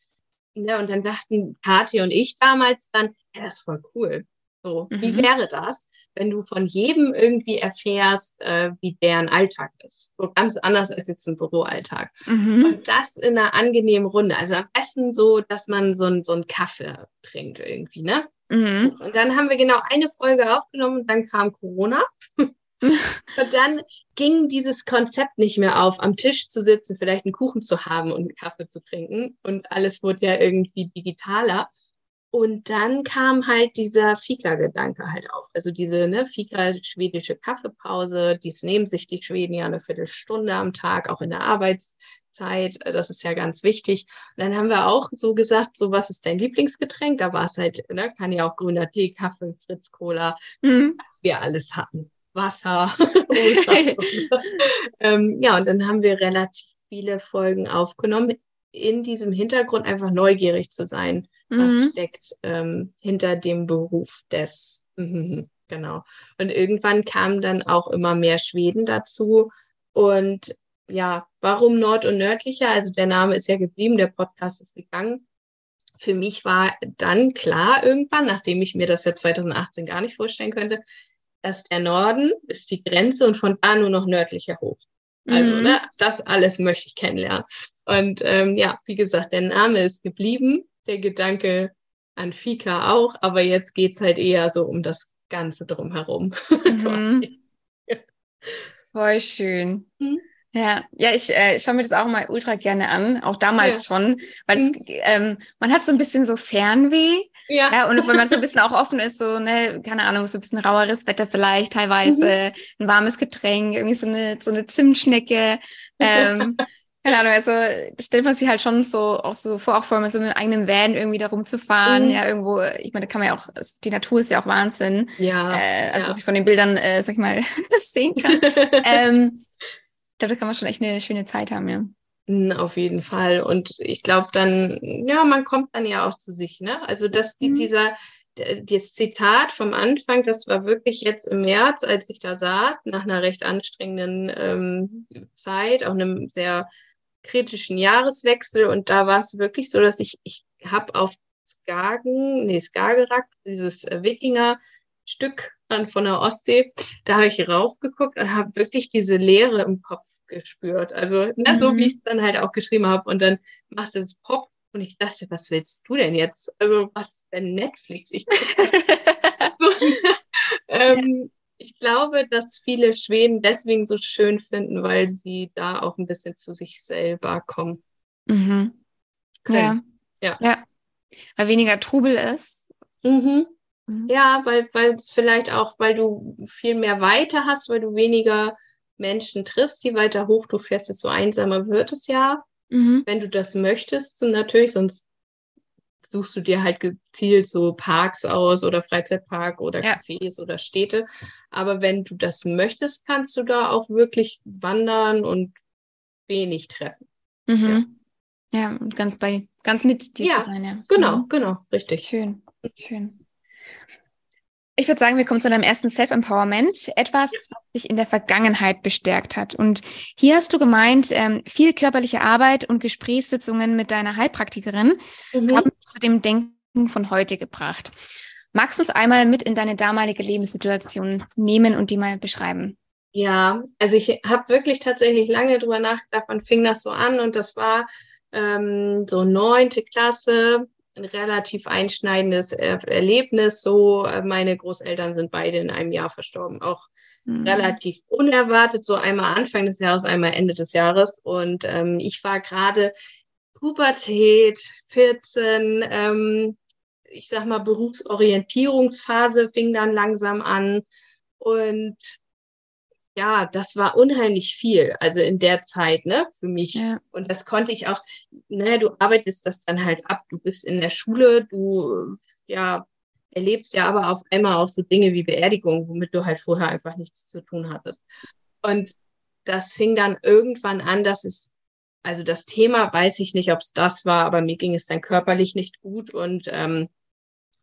ja, und dann dachten Kathi und ich damals dann, ja, das ist voll cool. So, mhm. wie wäre das, wenn du von jedem irgendwie erfährst, äh, wie deren Alltag ist? So ganz anders als jetzt ein Büroalltag. Mhm. Und das in einer angenehmen Runde. Also am besten so, dass man so, ein, so einen Kaffee trinkt irgendwie, ne? Mhm. Und dann haben wir genau eine Folge aufgenommen und dann kam Corona. Und dann ging dieses Konzept nicht mehr auf, am Tisch zu sitzen, vielleicht einen Kuchen zu haben und einen Kaffee zu trinken. Und alles wurde ja irgendwie digitaler. Und dann kam halt dieser Fika-Gedanke halt auf. Also diese ne, Fika-schwedische Kaffeepause, dies nehmen sich die Schweden ja eine Viertelstunde am Tag, auch in der Arbeitszeit. Das ist ja ganz wichtig. Und dann haben wir auch so gesagt, so was ist dein Lieblingsgetränk? Da war es halt, ne, kann ja auch grüner Tee, Kaffee, Fritz Cola, mhm. was wir alles hatten. Wasser. ähm, ja, und dann haben wir relativ viele Folgen aufgenommen, in diesem Hintergrund einfach neugierig zu sein, mhm. was steckt ähm, hinter dem Beruf des. Mhm, genau. Und irgendwann kamen dann auch immer mehr Schweden dazu. Und ja, warum Nord- und Nördlicher? Also der Name ist ja geblieben, der Podcast ist gegangen. Für mich war dann klar irgendwann, nachdem ich mir das ja 2018 gar nicht vorstellen könnte, dass der Norden ist die Grenze und von da nur noch nördlicher hoch. Also, mhm. ne, das alles möchte ich kennenlernen. Und ähm, ja, wie gesagt, der Name ist geblieben, der Gedanke an Fika auch, aber jetzt geht es halt eher so um das Ganze drumherum.
Mhm. Voll schön. Mhm. Ja, ja, ich äh, schaue mir das auch mal ultra gerne an, auch damals ja. schon, weil das, mhm. ähm, man hat so ein bisschen so Fernweh. Ja. ja. Und wenn man so ein bisschen auch offen ist, so, ne, keine Ahnung, so ein bisschen raueres Wetter vielleicht, teilweise mhm. ein warmes Getränk, irgendwie so eine, so eine Zimtschnecke. Ähm, keine Ahnung, also stellt man sich halt schon so auch so vor, auch vor, mit so einem eigenen Van irgendwie da rumzufahren. Mhm. Ja, irgendwo, ich meine, da kann man ja auch, die Natur ist ja auch Wahnsinn. Ja. Äh, also ja. was ich von den Bildern, äh, sag ich mal, sehen kann. ähm, glaube, da kann man schon echt eine schöne Zeit haben, ja.
Hm, auf jeden Fall. Und ich glaube dann, ja, man kommt dann ja auch zu sich, ne? Also dass mhm. dieser, das Zitat vom Anfang, das war wirklich jetzt im März, als ich da saß, nach einer recht anstrengenden ähm, Zeit, auch einem sehr kritischen Jahreswechsel. Und da war es wirklich so, dass ich, ich habe auf Skagen, nee, Skagerrak, dieses äh, Wikinger-Stück von der Ostsee, da habe ich raufgeguckt und habe wirklich diese Leere im Kopf gespürt. Also ne, mhm. so wie ich es dann halt auch geschrieben habe. Und dann machte es Pop und ich dachte, was willst du denn jetzt? Also was denn Netflix? Ich, so, ähm, ich glaube, dass viele Schweden deswegen so schön finden, weil sie da auch ein bisschen zu sich selber kommen.
Mhm. Ja. ja. Ja. Weil weniger Trubel ist.
Mhm. Mhm. Ja, weil, weil es vielleicht auch, weil du viel mehr Weite hast, weil du weniger Menschen triffst, je weiter hoch du fährst, desto einsamer wird es ja. Mhm. Wenn du das möchtest, natürlich, sonst suchst du dir halt gezielt so Parks aus oder Freizeitpark oder ja. Cafés oder Städte. Aber wenn du das möchtest, kannst du da auch wirklich wandern und wenig treffen.
Mhm. Ja. ja, und ganz bei, ganz mit dir ja, zu sein, ja.
Genau, mhm. genau, richtig.
Schön, schön. Ich würde sagen, wir kommen zu deinem ersten Self-Empowerment. Etwas, was dich in der Vergangenheit bestärkt hat. Und hier hast du gemeint, ähm, viel körperliche Arbeit und Gesprächssitzungen mit deiner Heilpraktikerin mhm. haben dich zu dem Denken von heute gebracht. Magst du uns einmal mit in deine damalige Lebenssituation nehmen und die mal beschreiben?
Ja, also ich habe wirklich tatsächlich lange drüber nachgedacht, wann fing das so an und das war ähm, so neunte Klasse ein relativ einschneidendes Erlebnis. So, äh, meine Großeltern sind beide in einem Jahr verstorben, auch mhm. relativ unerwartet, so einmal Anfang des Jahres, einmal Ende des Jahres. Und ähm, ich war gerade Pubertät, 14, ähm, ich sag mal, Berufsorientierungsphase fing dann langsam an. Und ja, das war unheimlich viel, also in der Zeit, ne, für mich. Ja. Und das konnte ich auch, naja, du arbeitest das dann halt ab. Du bist in der Schule, du, ja, erlebst ja aber auf einmal auch so Dinge wie Beerdigung, womit du halt vorher einfach nichts zu tun hattest. Und das fing dann irgendwann an, dass es, also das Thema weiß ich nicht, ob es das war, aber mir ging es dann körperlich nicht gut und ähm,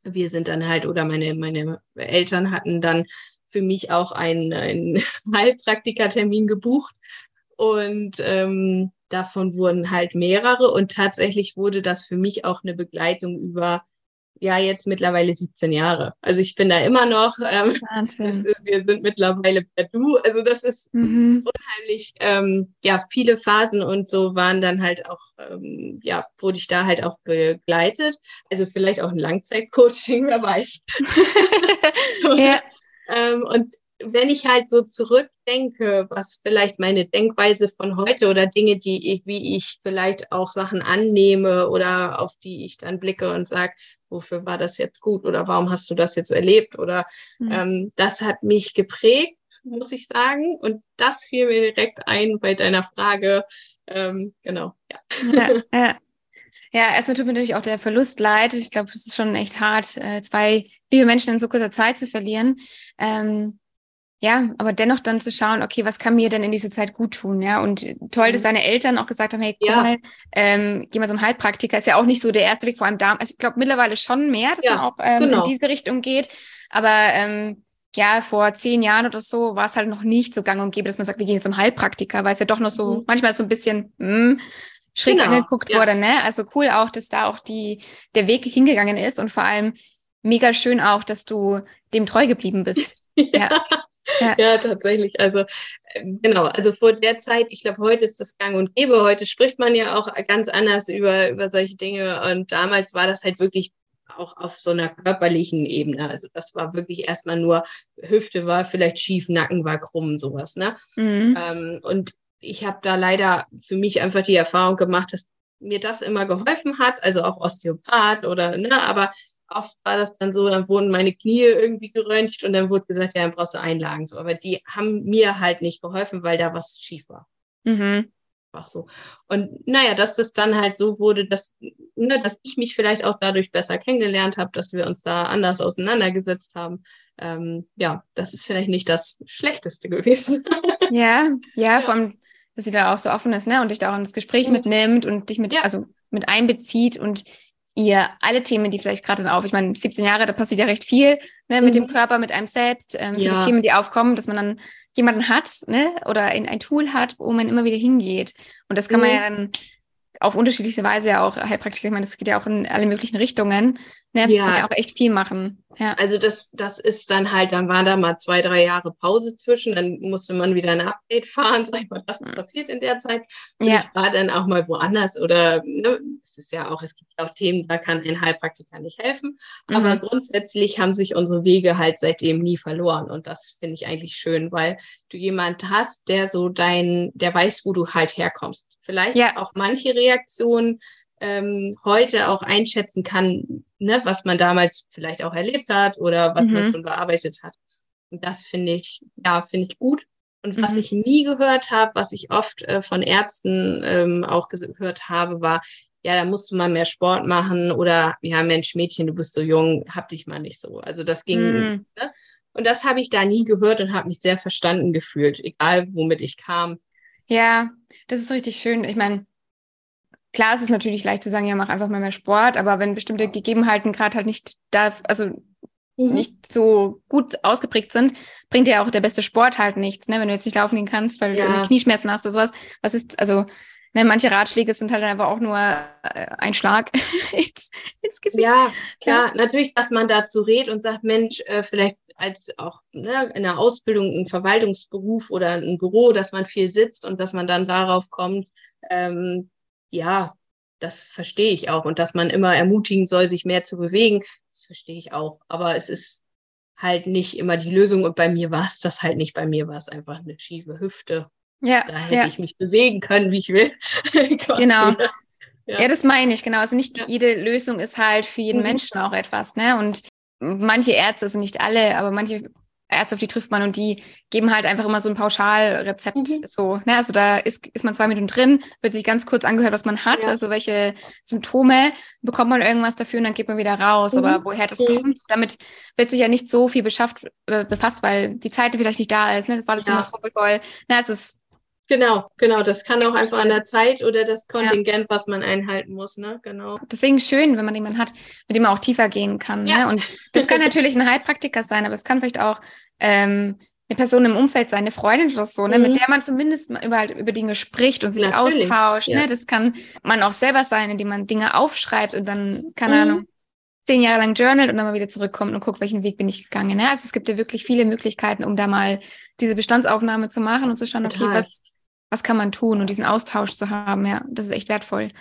wir sind dann halt, oder meine, meine Eltern hatten dann für mich auch einen, einen Heilpraktikertermin gebucht und ähm, davon wurden halt mehrere und tatsächlich wurde das für mich auch eine Begleitung über ja jetzt mittlerweile 17 Jahre. Also ich bin da immer noch. Ähm, Wahnsinn. Das, wir sind mittlerweile per Du. Also das ist mhm. unheimlich. Ähm, ja, viele Phasen und so waren dann halt auch. Ähm, ja, wurde ich da halt auch begleitet. Also vielleicht auch ein Langzeitcoaching, wer weiß. so, ja. Ähm, und wenn ich halt so zurückdenke, was vielleicht meine Denkweise von heute oder Dinge, die ich, wie ich vielleicht auch Sachen annehme oder auf die ich dann blicke und sage, wofür war das jetzt gut oder warum hast du das jetzt erlebt oder mhm. ähm, das hat mich geprägt, muss ich sagen. Und das fiel mir direkt ein bei deiner Frage. Ähm, genau, ja.
ja, ja. Ja, erstmal tut mir natürlich auch der Verlust leid. Ich glaube, es ist schon echt hart, äh, zwei liebe Menschen in so kurzer Zeit zu verlieren. Ähm, ja, aber dennoch dann zu schauen, okay, was kann mir denn in dieser Zeit gut tun, ja? Und toll, dass mhm. deine Eltern auch gesagt haben, hey, guck ja. mal, ähm, geh mal zum Heilpraktiker. Ist ja auch nicht so der erste Weg, vor allem da. Also ich glaube mittlerweile schon mehr, dass ja, man auch ähm, genau. in diese Richtung geht. Aber ähm, ja, vor zehn Jahren oder so war es halt noch nicht so gang und gäbe, dass man sagt, wir gehen zum Heilpraktiker, weil es ja doch noch so, mhm. manchmal so ein bisschen, mh, hm, schräg genau, angeguckt ja. wurde, ne? Also cool auch, dass da auch die, der Weg hingegangen ist und vor allem mega schön auch, dass du dem treu geblieben bist.
ja. Ja. ja, tatsächlich. Also ähm, genau, also vor der Zeit, ich glaube, heute ist das gang und gäbe. Heute spricht man ja auch ganz anders über, über solche Dinge. Und damals war das halt wirklich auch auf so einer körperlichen Ebene. Also das war wirklich erstmal nur, Hüfte war vielleicht schief, Nacken war krumm, sowas. Ne? Mhm. Ähm, und ich habe da leider für mich einfach die Erfahrung gemacht, dass mir das immer geholfen hat, also auch Osteopath oder, ne, aber oft war das dann so, dann wurden meine Knie irgendwie geröntgt und dann wurde gesagt, ja, dann brauchst du Einlagen. So, aber die haben mir halt nicht geholfen, weil da was schief war. Mhm. Ach so. Und naja, dass es dann halt so wurde, dass, ne, dass ich mich vielleicht auch dadurch besser kennengelernt habe, dass wir uns da anders auseinandergesetzt haben. Ähm, ja, das ist vielleicht nicht das Schlechteste gewesen.
Ja, ja, ja. allem, dass sie da auch so offen ist, ne, und dich da auch ins Gespräch mhm. mitnimmt und dich mit, ja. also mit einbezieht und ihr alle Themen, die vielleicht gerade auf, ich meine, 17 Jahre, da passiert ja recht viel ne, mit mhm. dem Körper, mit einem selbst, ähm, ja. viele Themen, die aufkommen, dass man dann jemanden hat ne, oder ein, ein Tool hat, wo man immer wieder hingeht. Und das kann mhm. man ja dann auf unterschiedliche Weise ja auch Heilpraktiker, ich meine, das geht ja auch in alle möglichen Richtungen, ja. kann ja auch echt viel machen. Ja.
Also das, das ist dann halt, dann war da mal zwei, drei Jahre Pause zwischen, dann musste man wieder ein Update fahren, sag ich mal, was ist passiert in der Zeit. Und ja. ich war dann auch mal woanders oder ne, es ist ja auch, es gibt auch Themen, da kann ein Heilpraktiker nicht helfen. Mhm. Aber grundsätzlich haben sich unsere Wege halt seitdem nie verloren. Und das finde ich eigentlich schön, weil du jemand hast, der so dein, der weiß, wo du halt herkommst. Vielleicht ja. auch manche Reaktionen ähm, heute auch einschätzen kann, ne, was man damals vielleicht auch erlebt hat oder was mhm. man schon bearbeitet hat. Und das finde ich, ja, finde ich gut. Und was mhm. ich nie gehört habe, was ich oft äh, von Ärzten ähm, auch gehört habe, war, ja, da musst du mal mehr Sport machen oder ja, Mensch, Mädchen, du bist so jung, hab dich mal nicht so. Also das ging. Mhm. Ne? Und das habe ich da nie gehört und habe mich sehr verstanden gefühlt, egal womit ich kam.
Ja, das ist richtig schön. Ich meine, klar ist es natürlich leicht zu sagen, ja, mach einfach mal mehr Sport, aber wenn bestimmte Gegebenheiten gerade halt nicht da, also mhm. nicht so gut ausgeprägt sind, bringt dir auch der beste Sport halt nichts, ne? Wenn du jetzt nicht laufen gehen kannst, weil ja. du Knieschmerzen hast oder sowas. Was ist, also, ne, manche Ratschläge sind halt einfach auch nur äh, ein Schlag
ins, ins Gesicht. Ja, klar, ja. natürlich, dass man dazu redet und sagt, Mensch, äh, vielleicht als auch ne, in der Ausbildung ein Verwaltungsberuf oder ein Büro, dass man viel sitzt und dass man dann darauf kommt, ähm, ja, das verstehe ich auch. Und dass man immer ermutigen soll, sich mehr zu bewegen, das verstehe ich auch. Aber es ist halt nicht immer die Lösung. Und bei mir war es das halt nicht. Bei mir war es einfach eine schiefe Hüfte. Ja. Da hätte ja. ich mich bewegen können, wie ich will.
genau. Ja. ja. das meine ich, genau. Also nicht ja. jede Lösung ist halt für jeden mhm. Menschen auch etwas, ne? Und manche Ärzte, also nicht alle, aber manche Ärzte, auf die trifft man und die geben halt einfach immer so ein Pauschalrezept. Mhm. So, ne? Also da ist, ist man zwei Minuten drin, wird sich ganz kurz angehört, was man hat, ja. also welche Symptome, bekommt man irgendwas dafür und dann geht man wieder raus. Mhm. Aber woher das mhm. kommt, damit wird sich ja nicht so viel beschafft, äh, befasst, weil die Zeit vielleicht nicht da ist. Ne? Das war jetzt ja. immer so voll. Na, es ist
Genau, genau. Das kann auch einfach an der Zeit oder das Kontingent, ja. was man einhalten muss, ne? Genau.
Deswegen schön, wenn man jemanden hat, mit dem man auch tiefer gehen kann. Ja. Ne? Und das kann natürlich ein Heilpraktiker sein, aber es kann vielleicht auch ähm, eine Person im Umfeld sein, eine Freundin oder so, ne? Mhm. mit der man zumindest mal über, über Dinge spricht und sich natürlich. austauscht. Ja. Ne? Das kann man auch selber sein, indem man Dinge aufschreibt und dann, keine mhm. Ahnung, zehn Jahre lang journalt und dann mal wieder zurückkommt und guckt, welchen Weg bin ich gegangen. Ne? Also es gibt ja wirklich viele Möglichkeiten, um da mal diese Bestandsaufnahme zu machen und zu schauen, okay, was was kann man tun und diesen Austausch zu haben, ja, das ist echt wertvoll.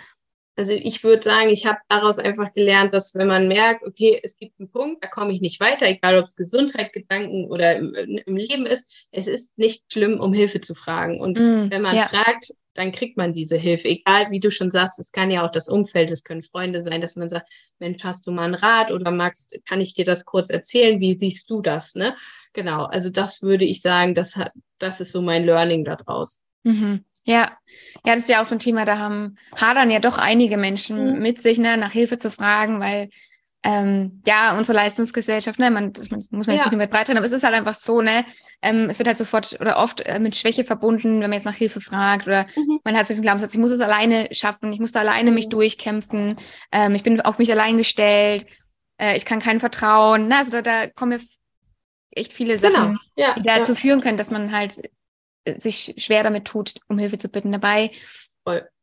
Also ich würde sagen, ich habe daraus einfach gelernt, dass wenn man merkt, okay, es gibt einen Punkt, da komme ich nicht weiter, egal ob es Gesundheit, Gedanken oder im, im, Leben ist, es ist nicht schlimm, um Hilfe zu fragen. Und mm, wenn man ja. fragt, dann kriegt man diese Hilfe. Egal, wie du schon sagst, es kann ja auch das Umfeld, es können Freunde sein, dass man sagt, Mensch, hast du mal einen Rat oder magst, kann ich dir das kurz erzählen? Wie siehst du das? Ne? Genau, also das würde ich sagen, das hat, das ist so mein Learning daraus.
Mhm. Ja, ja, das ist ja auch so ein Thema, da haben hadern ja doch einige Menschen mhm. mit sich, ne, nach Hilfe zu fragen, weil ähm, ja, unsere Leistungsgesellschaft, ne, man, das, muss man jetzt ja. nicht mehr breitern, aber es ist halt einfach so, ne, ähm, es wird halt sofort oder oft äh, mit Schwäche verbunden, wenn man jetzt nach Hilfe fragt oder mhm. man hat diesen Glaubenssatz, ich muss es alleine schaffen, ich muss da alleine mhm. mich durchkämpfen, ähm, ich bin auf mich allein gestellt, äh, ich kann keinen vertrauen, ne, also da, da kommen ja echt viele Sachen, genau. ja, die dazu ja. führen können, dass man halt sich schwer damit tut, um Hilfe zu bitten. Dabei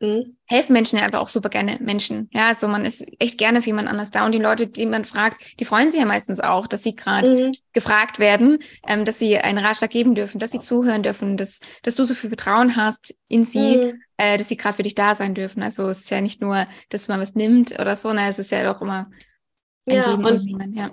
mhm. helfen Menschen ja einfach auch super gerne Menschen. Ja, also man ist echt gerne für jemand anders da. Und die Leute, die man fragt, die freuen sich ja meistens auch, dass sie gerade mhm. gefragt werden, ähm, dass sie einen Ratschlag geben dürfen, dass sie zuhören dürfen, dass, dass du so viel Vertrauen hast in sie, mhm. äh, dass sie gerade für dich da sein dürfen. Also es ist ja nicht nur, dass man was nimmt oder so, ne, es ist ja doch immer
ein ja, Geben und, und ja.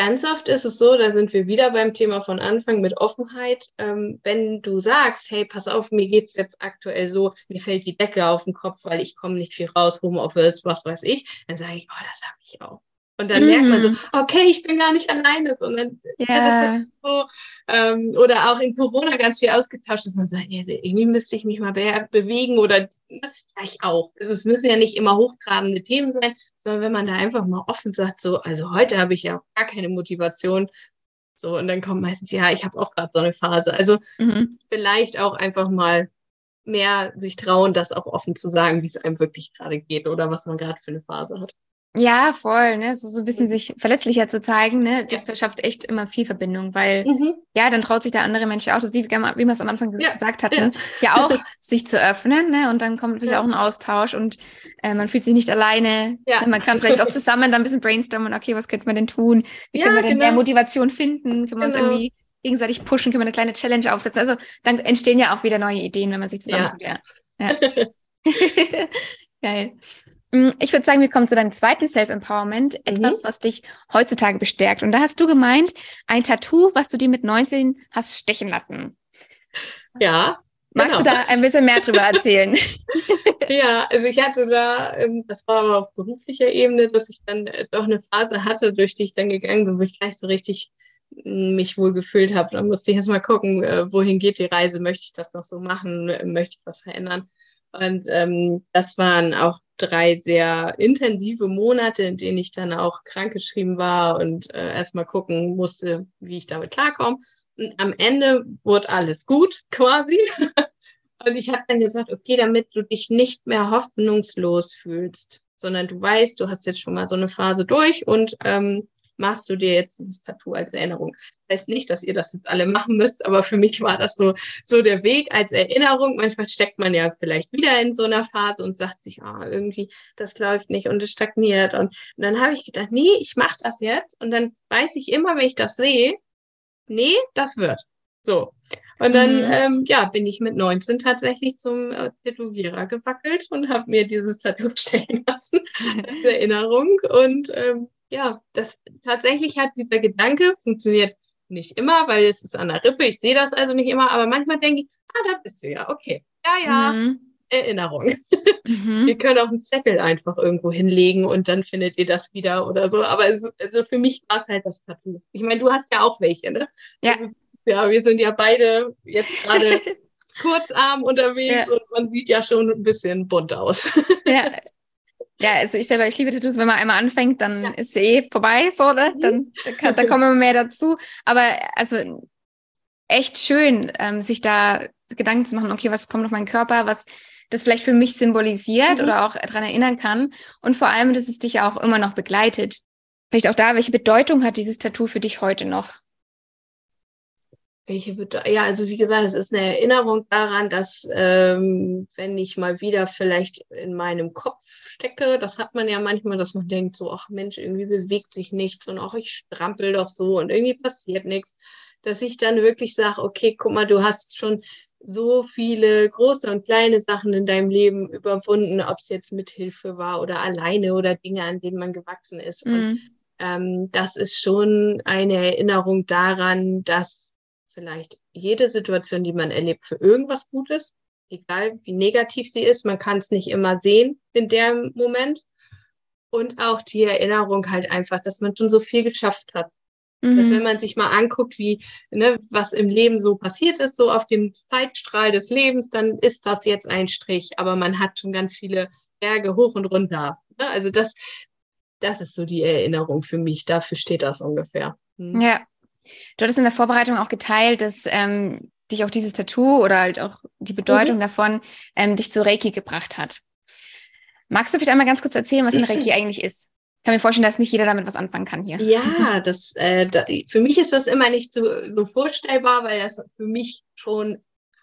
Ganz oft ist es so, da sind wir wieder beim Thema von Anfang mit Offenheit. Ähm, wenn du sagst, hey, pass auf, mir geht es jetzt aktuell so, mir fällt die Decke auf den Kopf, weil ich komme nicht viel raus, Homeoffice, was weiß ich, dann sage ich, oh, das habe ich auch. Und dann mm. merkt man so, mhm. okay, ich bin gar nicht alleine, sondern yeah. ja, so, ähm, oder auch in Corona ganz viel ausgetauscht ist und sagt, ja, irgendwie müsste ich mich mal be bewegen oder ja, ich auch. Es müssen ja nicht immer hochtrabende Themen sein, sondern wenn man da einfach mal offen sagt, so, also heute habe ich ja gar keine Motivation, so, und dann kommt meistens, ja, ich habe auch gerade so eine Phase. Also mhm. vielleicht auch einfach mal mehr sich trauen, das auch offen zu sagen, wie es einem wirklich gerade geht oder was man gerade für eine Phase hat.
Ja, voll, ne? So, so ein bisschen sich verletzlicher zu zeigen, ne? Das ja. verschafft echt immer viel Verbindung, weil mhm. ja, dann traut sich der andere Mensch ja auch, das wie, wie wir es am Anfang ja. gesagt hatten, ja, ja auch sich zu öffnen, ne? Und dann kommt natürlich auch ein Austausch und äh, man fühlt sich nicht alleine. Ja. Man kann vielleicht auch zusammen dann ein bisschen brainstormen, okay, was könnte man denn tun? Wie können wir denn genau. mehr Motivation finden? Können wir genau. uns irgendwie gegenseitig pushen? Können wir eine kleine Challenge aufsetzen? Also dann entstehen ja auch wieder neue Ideen, wenn man sich zusammen. Ja. ja. Geil. Mm, ich würde sagen, wir kommen zu deinem zweiten Self-Empowerment, mhm. etwas, was dich heutzutage bestärkt. Und da hast du gemeint, ein Tattoo, was du dir mit 19 hast stechen lassen.
Ja.
Magst genau. du da ein bisschen mehr drüber erzählen?
ja, also ich hatte da, ähm, das war aber auf beruflicher Ebene, dass ich dann äh, doch eine Phase hatte, durch die ich dann gegangen bin, wo ich gleich so richtig mm, mich wohl gefühlt habe. Da musste ich erst mal gucken, äh, wohin geht die Reise, möchte ich das noch so machen, möchte ich was verändern. Und ähm, das waren auch drei sehr intensive Monate, in denen ich dann auch krankgeschrieben war und äh, erstmal gucken musste, wie ich damit klarkomme. Und am Ende wurde alles gut, quasi. und ich habe dann gesagt, okay, damit du dich nicht mehr hoffnungslos fühlst, sondern du weißt, du hast jetzt schon mal so eine Phase durch und ähm, machst du dir jetzt dieses Tattoo als Erinnerung. Heißt nicht, dass ihr das jetzt alle machen müsst, aber für mich war das so, so der Weg als Erinnerung. Manchmal steckt man ja vielleicht wieder in so einer Phase und sagt sich, ah, oh, irgendwie, das läuft nicht und es stagniert. Und, und dann habe ich gedacht, nee, ich mache das jetzt. Und dann weiß ich immer, wenn ich das sehe, nee, das wird. So. Und dann, mhm. ähm, ja, bin ich mit 19 tatsächlich zum äh, Tätowierer gewackelt und habe mir dieses Tattoo stellen lassen als Erinnerung. Und ähm, ja, das tatsächlich hat dieser Gedanke funktioniert nicht immer, weil es ist an der Rippe. Ich sehe das also nicht immer, aber manchmal denke ich, ah, da bist du ja, okay. Ja, ja. Mhm. Erinnerung. Mhm. Ihr könnt auch einen Zettel einfach irgendwo hinlegen und dann findet ihr das wieder oder so. Aber es, also für mich war es halt das Tattoo. Ich meine, du hast ja auch welche, ne?
Ja. Also,
ja, wir sind ja beide jetzt gerade kurzarm unterwegs ja. und man sieht ja schon ein bisschen bunt aus.
ja. Ja, also ich selber, ich liebe Tattoos. Wenn man einmal anfängt, dann ja. ist sie eh vorbei, so, ne? Mhm. Dann, dann, dann kommen immer mehr dazu. Aber also echt schön, ähm, sich da Gedanken zu machen, okay, was kommt auf meinen Körper, was das vielleicht für mich symbolisiert mhm. oder auch daran erinnern kann. Und vor allem, dass es dich ja auch immer noch begleitet. Vielleicht auch da, welche Bedeutung hat dieses Tattoo für dich heute noch?
Welche Bedeutung? Ja, also wie gesagt, es ist eine Erinnerung daran, dass ähm, wenn ich mal wieder vielleicht in meinem Kopf stecke, das hat man ja manchmal, dass man denkt so, ach Mensch, irgendwie bewegt sich nichts und auch ich strampel doch so und irgendwie passiert nichts, dass ich dann wirklich sage, okay, guck mal, du hast schon so viele große und kleine Sachen in deinem Leben überwunden, ob es jetzt mit Hilfe war oder alleine oder Dinge, an denen man gewachsen ist. Mhm. Und ähm, das ist schon eine Erinnerung daran, dass vielleicht jede Situation, die man erlebt, für irgendwas gut ist, egal wie negativ sie ist. Man kann es nicht immer sehen in dem Moment. Und auch die Erinnerung halt einfach, dass man schon so viel geschafft hat. Mhm. Dass wenn man sich mal anguckt, wie, ne, was im Leben so passiert ist, so auf dem Zeitstrahl des Lebens, dann ist das jetzt ein Strich, aber man hat schon ganz viele Berge hoch und runter. Ne? Also das, das ist so die Erinnerung für mich. Dafür steht das ungefähr.
Mhm. Ja. Du hattest in der Vorbereitung auch geteilt, dass ähm, dich auch dieses Tattoo oder halt auch die Bedeutung mhm. davon ähm, dich zu Reiki gebracht hat. Magst du vielleicht einmal ganz kurz erzählen, was ein Reiki eigentlich ist? Ich kann mir vorstellen, dass nicht jeder damit was anfangen kann hier.
Ja, das, äh, da, für mich ist das immer nicht so, so vorstellbar, weil das für mich schon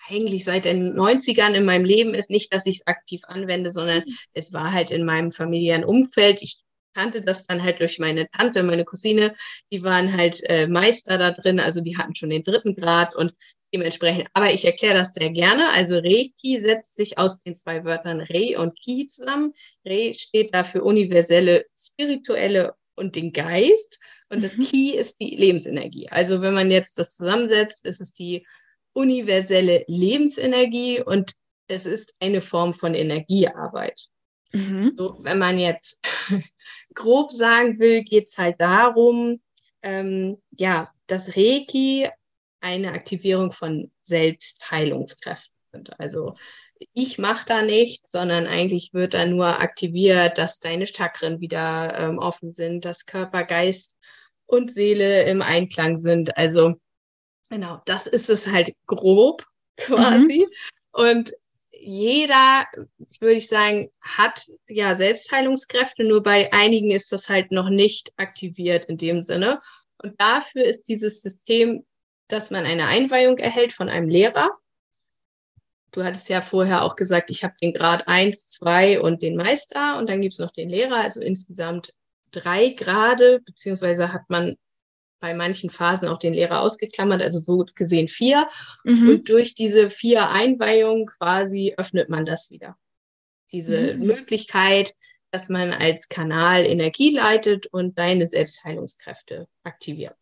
eigentlich seit den 90ern in meinem Leben ist. Nicht, dass ich es aktiv anwende, sondern mhm. es war halt in meinem familiären Umfeld. Ich kannte das dann halt durch meine Tante, meine Cousine, die waren halt äh, Meister da drin, also die hatten schon den dritten Grad und dementsprechend. Aber ich erkläre das sehr gerne. Also Reiki setzt sich aus den zwei Wörtern Re und Ki zusammen. Re steht da für universelle, spirituelle und den Geist. Und das mhm. Ki ist die Lebensenergie. Also wenn man jetzt das zusammensetzt, ist es die universelle Lebensenergie und es ist eine Form von Energiearbeit. Mhm. So, wenn man jetzt grob sagen will, geht es halt darum, ähm, ja, dass Reiki eine Aktivierung von Selbstheilungskräften sind. Also ich mache da nichts, sondern eigentlich wird da nur aktiviert, dass deine Chakren wieder ähm, offen sind, dass Körper, Geist und Seele im Einklang sind. Also genau, das ist es halt grob quasi. Mhm. Und jeder, würde ich sagen, hat ja Selbstheilungskräfte, nur bei einigen ist das halt noch nicht aktiviert in dem Sinne. Und dafür ist dieses System dass man eine Einweihung erhält von einem Lehrer. Du hattest ja vorher auch gesagt, ich habe den Grad 1, 2 und den Meister und dann gibt es noch den Lehrer, also insgesamt drei Grade, beziehungsweise hat man bei manchen Phasen auch den Lehrer ausgeklammert, also so gesehen vier. Mhm. Und durch diese vier Einweihungen quasi öffnet man das wieder. Diese mhm. Möglichkeit, dass man als Kanal Energie leitet und deine Selbstheilungskräfte aktiviert.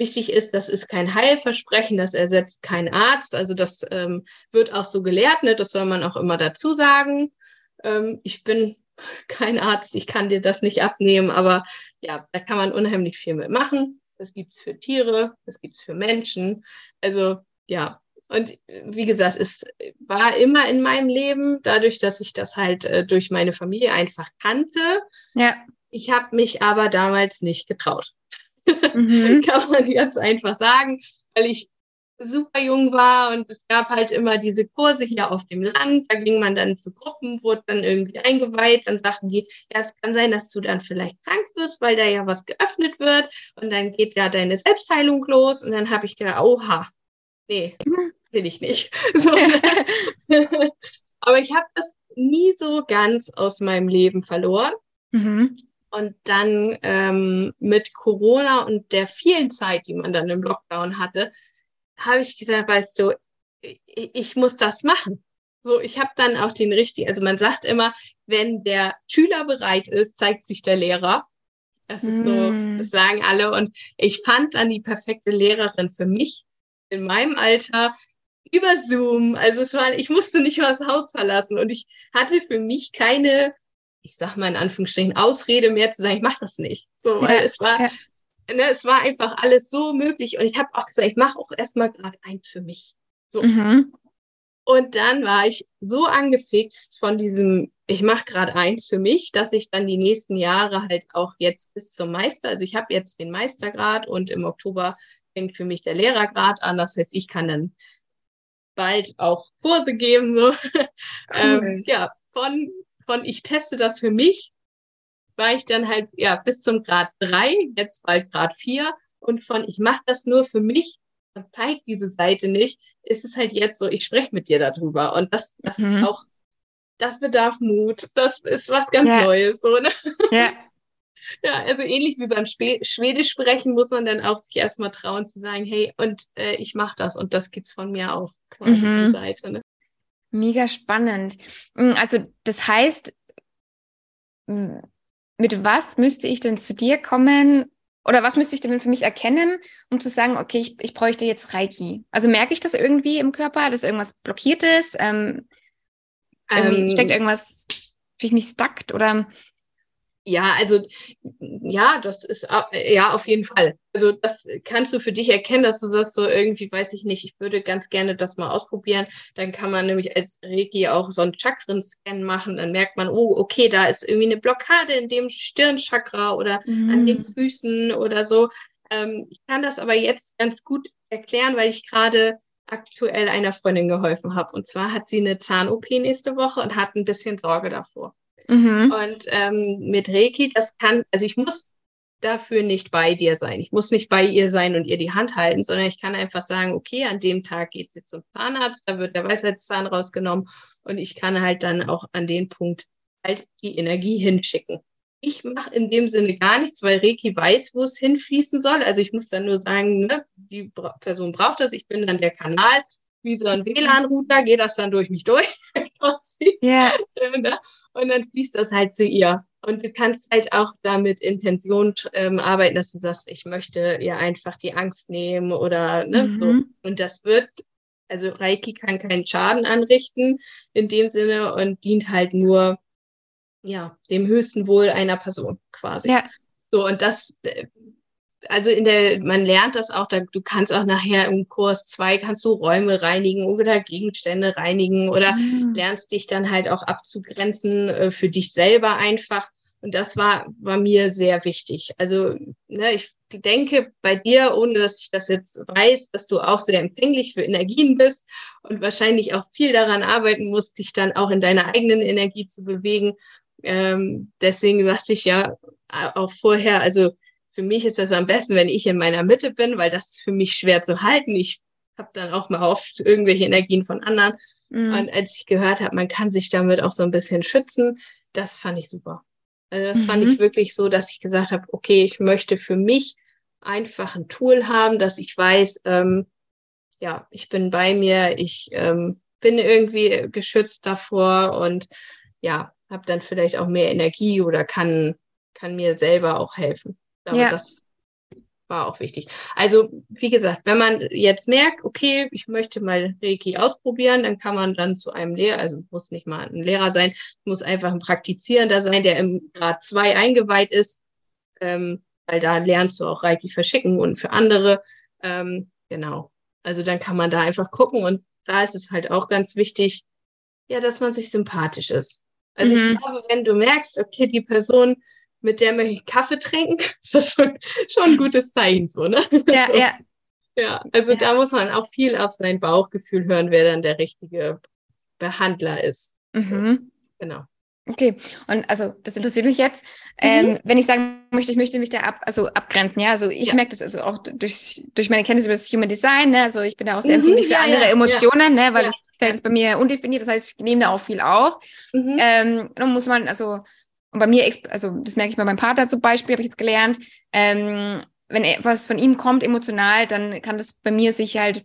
Wichtig ist, das ist kein Heilversprechen, das ersetzt keinen Arzt. Also das ähm, wird auch so gelehrt, ne? das soll man auch immer dazu sagen. Ähm, ich bin kein Arzt, ich kann dir das nicht abnehmen, aber ja, da kann man unheimlich viel mitmachen. Das gibt es für Tiere, das gibt es für Menschen. Also ja, und wie gesagt, es war immer in meinem Leben, dadurch, dass ich das halt äh, durch meine Familie einfach kannte. Ja. Ich habe mich aber damals nicht getraut. Mhm. Kann man ganz einfach sagen, weil ich super jung war und es gab halt immer diese Kurse hier auf dem Land. Da ging man dann zu Gruppen, wurde dann irgendwie eingeweiht. Dann sagten die, ja, es kann sein, dass du dann vielleicht krank wirst, weil da ja was geöffnet wird und dann geht ja deine Selbstheilung los. Und dann habe ich gedacht, oha, nee, will ich nicht. So. Aber ich habe das nie so ganz aus meinem Leben verloren. Mhm. Und dann ähm, mit Corona und der vielen Zeit, die man dann im Lockdown hatte, habe ich gesagt, weißt du, ich, ich muss das machen. So, ich habe dann auch den richtigen, also man sagt immer, wenn der Schüler bereit ist, zeigt sich der Lehrer. Das ist so, mm. das sagen alle. Und ich fand dann die perfekte Lehrerin für mich in meinem Alter über Zoom. Also es war, ich musste nicht mal das Haus verlassen und ich hatte für mich keine, ich sag mal in Anführungsstrichen, Ausrede mehr zu sagen, ich mache das nicht. So, weil ja, es war, ja. ne, es war einfach alles so möglich. Und ich habe auch gesagt, ich mache auch erstmal gerade eins für mich. So. Mhm. Und dann war ich so angefixt von diesem, ich mache gerade eins für mich, dass ich dann die nächsten Jahre halt auch jetzt bis zum Meister, also ich habe jetzt den Meistergrad und im Oktober fängt für mich der Lehrergrad an. Das heißt, ich kann dann bald auch Kurse geben. So. Cool. ähm, ja, von, von ich teste das für mich, war ich dann halt ja bis zum Grad drei, jetzt bald Grad vier. Und von ich mache das nur für mich und zeigt diese Seite nicht, ist es halt jetzt so, ich spreche mit dir darüber. Und das, das mhm. ist auch, das bedarf Mut. Das ist was ganz ja. Neues. So, ne? Ja. Ja, also ähnlich wie beim Sp Schwedisch sprechen muss man dann auch sich erstmal trauen zu sagen, hey, und äh, ich mache das und das gibt's von mir auch quasi mhm. die Seite. Ne?
Mega spannend. Hm, also das heißt, mit was müsste ich denn zu dir kommen, oder was müsste ich denn für mich erkennen, um zu sagen, okay, ich, ich bräuchte jetzt Reiki? Also merke ich das irgendwie im Körper, dass irgendwas blockiert ist? Ähm, ähm, steckt irgendwas, wie ich mich stuckt oder?
Ja, also ja, das ist ja auf jeden Fall. Also das kannst du für dich erkennen, dass du sagst so irgendwie, weiß ich nicht, ich würde ganz gerne das mal ausprobieren. Dann kann man nämlich als Reiki auch so einen Chakren-Scan machen. Dann merkt man, oh, okay, da ist irgendwie eine Blockade in dem Stirnchakra oder mhm. an den mhm. Füßen oder so. Ähm, ich kann das aber jetzt ganz gut erklären, weil ich gerade aktuell einer Freundin geholfen habe. Und zwar hat sie eine Zahn-OP nächste Woche und hat ein bisschen Sorge davor. Mhm. Und ähm, mit Reiki, das kann, also ich muss dafür nicht bei dir sein. Ich muss nicht bei ihr sein und ihr die Hand halten, sondern ich kann einfach sagen, okay, an dem Tag geht sie zum Zahnarzt, da wird der Weisheitszahn rausgenommen und ich kann halt dann auch an den Punkt halt die Energie hinschicken. Ich mache in dem Sinne gar nichts, weil Reiki weiß, wo es hinfließen soll. Also ich muss dann nur sagen, ne, die Person braucht das, ich bin dann der Kanal, wie so ein WLAN-Router, geht das dann durch mich durch. ja. Und dann fließt das halt zu ihr. Und du kannst halt auch damit Intention ähm, arbeiten, dass du sagst, ich möchte ihr einfach die Angst nehmen oder ne, mhm. so. Und das wird, also Reiki kann keinen Schaden anrichten in dem Sinne und dient halt nur ja, dem höchsten Wohl einer Person quasi. Ja. So, und das äh, also in der, man lernt das auch, da, du kannst auch nachher im Kurs zwei kannst du Räume reinigen oder Gegenstände reinigen oder mhm. lernst dich dann halt auch abzugrenzen äh, für dich selber einfach. Und das war, war mir sehr wichtig. Also, ne, ich denke bei dir, ohne dass ich das jetzt weiß, dass du auch sehr empfänglich für Energien bist und wahrscheinlich auch viel daran arbeiten musst, dich dann auch in deiner eigenen Energie zu bewegen. Ähm, deswegen sagte ich ja auch vorher, also für mich ist das am besten, wenn ich in meiner Mitte bin, weil das ist für mich schwer zu halten. Ich habe dann auch mal oft irgendwelche Energien von anderen. Mhm. Und als ich gehört habe, man kann sich damit auch so ein bisschen schützen, das fand ich super. Also das mhm. fand ich wirklich so, dass ich gesagt habe, okay, ich möchte für mich einfach ein Tool haben, dass ich weiß, ähm, ja, ich bin bei mir, ich ähm, bin irgendwie geschützt davor und ja, habe dann vielleicht auch mehr Energie oder kann, kann mir selber auch helfen. Aber ja. das war auch wichtig. Also, wie gesagt, wenn man jetzt merkt, okay, ich möchte mal Reiki ausprobieren, dann kann man dann zu einem Lehrer, also muss nicht mal ein Lehrer sein, muss einfach ein Praktizierender sein, der im Grad 2 eingeweiht ist, ähm, weil da lernst du auch Reiki verschicken und für andere. Ähm, genau. Also dann kann man da einfach gucken und da ist es halt auch ganz wichtig, ja, dass man sich sympathisch ist. Also mhm. ich glaube, wenn du merkst, okay, die Person mit der möchte ich Kaffee trinken, ist das schon, schon ein gutes Zeichen, so, ne? Ja, so. ja. Ja, also ja. da muss man auch viel auf sein Bauchgefühl hören, wer dann der richtige Behandler ist. Mhm.
Genau. Okay, und also das interessiert mich jetzt. Ähm, mhm. wenn ich sagen möchte, ich möchte mich da ab, also abgrenzen, ja. Also ich ja. merke das also auch durch, durch meine Kenntnis über das Human Design, ne? Also ich bin da auch sehr mhm, empfänglich für ja, andere ja, Emotionen, ne? Weil das Feld ist bei mir undefiniert, das heißt, ich nehme da auch viel auf. Mhm. Ähm, dann muss man, also und bei mir, also das merke ich bei meinem Partner zum Beispiel, habe ich jetzt gelernt, ähm, wenn etwas von ihm kommt emotional, dann kann das bei mir sich halt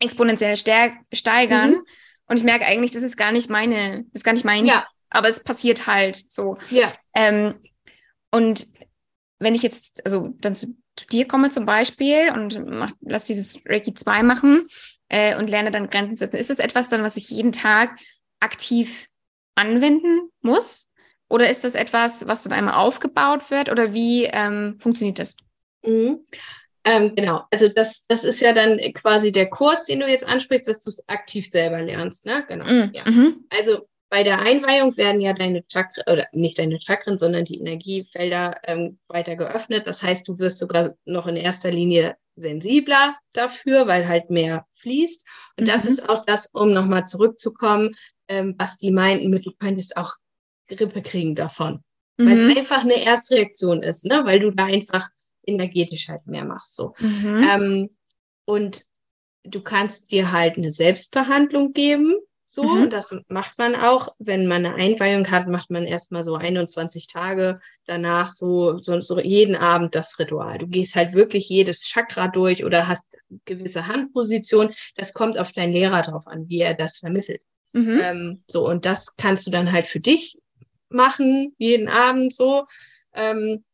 exponentiell steigern. Mhm. Und ich merke eigentlich, das ist gar nicht meine, das ist gar nicht meins, ja. aber es passiert halt so.
Ja.
Ähm, und wenn ich jetzt, also dann zu, zu dir komme zum Beispiel und mach, lass dieses Reiki 2 machen äh, und lerne dann Grenzen zu setzen, ist das etwas dann, was ich jeden Tag aktiv anwenden muss? Oder ist das etwas, was dann einmal aufgebaut wird? Oder wie ähm, funktioniert das?
Mhm. Ähm, genau, also das, das ist ja dann quasi der Kurs, den du jetzt ansprichst, dass du es aktiv selber lernst, ne? Genau. Mhm. Ja. Mhm. Also bei der Einweihung werden ja deine Chakren, oder nicht deine Chakren, sondern die Energiefelder ähm, weiter geöffnet. Das heißt, du wirst sogar noch in erster Linie sensibler dafür, weil halt mehr fließt. Und mhm. das ist auch das, um nochmal zurückzukommen, ähm, was die meinten mit, du könntest auch Grippe kriegen davon. Mhm. Weil es einfach eine Erstreaktion ist, ne? weil du da einfach energetisch halt mehr machst. So. Mhm. Ähm, und du kannst dir halt eine Selbstbehandlung geben. So, mhm. und das macht man auch. Wenn man eine Einweihung hat, macht man erstmal so 21 Tage danach so, so, so jeden Abend das Ritual. Du gehst halt wirklich jedes Chakra durch oder hast gewisse Handpositionen. Das kommt auf deinen Lehrer drauf an, wie er das vermittelt. Mhm. Ähm, so, und das kannst du dann halt für dich machen, jeden Abend so. Ähm,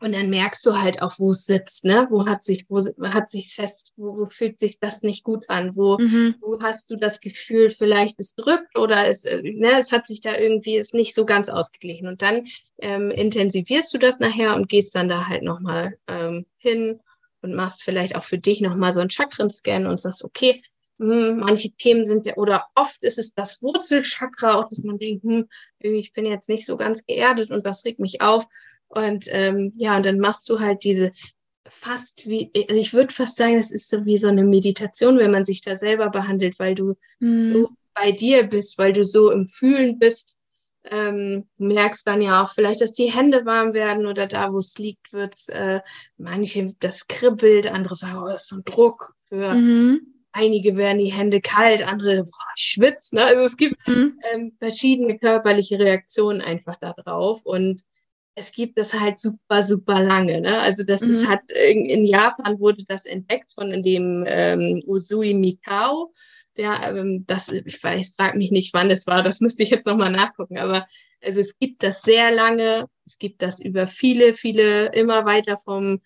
und dann merkst du halt auch, wo es sitzt, ne? Wo hat sich, wo hat sich fest, wo, wo, fühlt sich das nicht gut an? Wo, mhm. wo hast du das Gefühl, vielleicht es drückt oder es, äh, ne, es hat sich da irgendwie, ist nicht so ganz ausgeglichen. Und dann ähm, intensivierst du das nachher und gehst dann da halt nochmal ähm, hin und machst vielleicht auch für dich nochmal so einen Chakren-Scan und sagst, okay, manche Themen sind ja, oder oft ist es das Wurzelchakra, auch dass man denkt, hm, ich bin jetzt nicht so ganz geerdet und das regt mich auf. Und ähm, ja, und dann machst du halt diese fast wie, also ich würde fast sagen, es ist so wie so eine Meditation, wenn man sich da selber behandelt, weil du mhm. so bei dir bist, weil du so im Fühlen bist. Ähm, merkst dann ja auch vielleicht, dass die Hände warm werden oder da, wo es liegt, wird es äh, manche, das kribbelt, andere sagen, oh, das ist so ein Druck. Für mhm. Einige werden die Hände kalt, andere boah, schwitzt. Ne? Also es gibt mhm. ähm, verschiedene körperliche Reaktionen einfach da drauf und es gibt das halt super, super lange. Ne? Also das mhm. ist hat in, Japan wurde das entdeckt von dem ähm, Usui Mikao. Der, ähm, das, ich, ich frage mich nicht, wann es war, das müsste ich jetzt nochmal nachgucken, aber also es gibt das sehr lange, es gibt das über viele, viele, immer weiter vom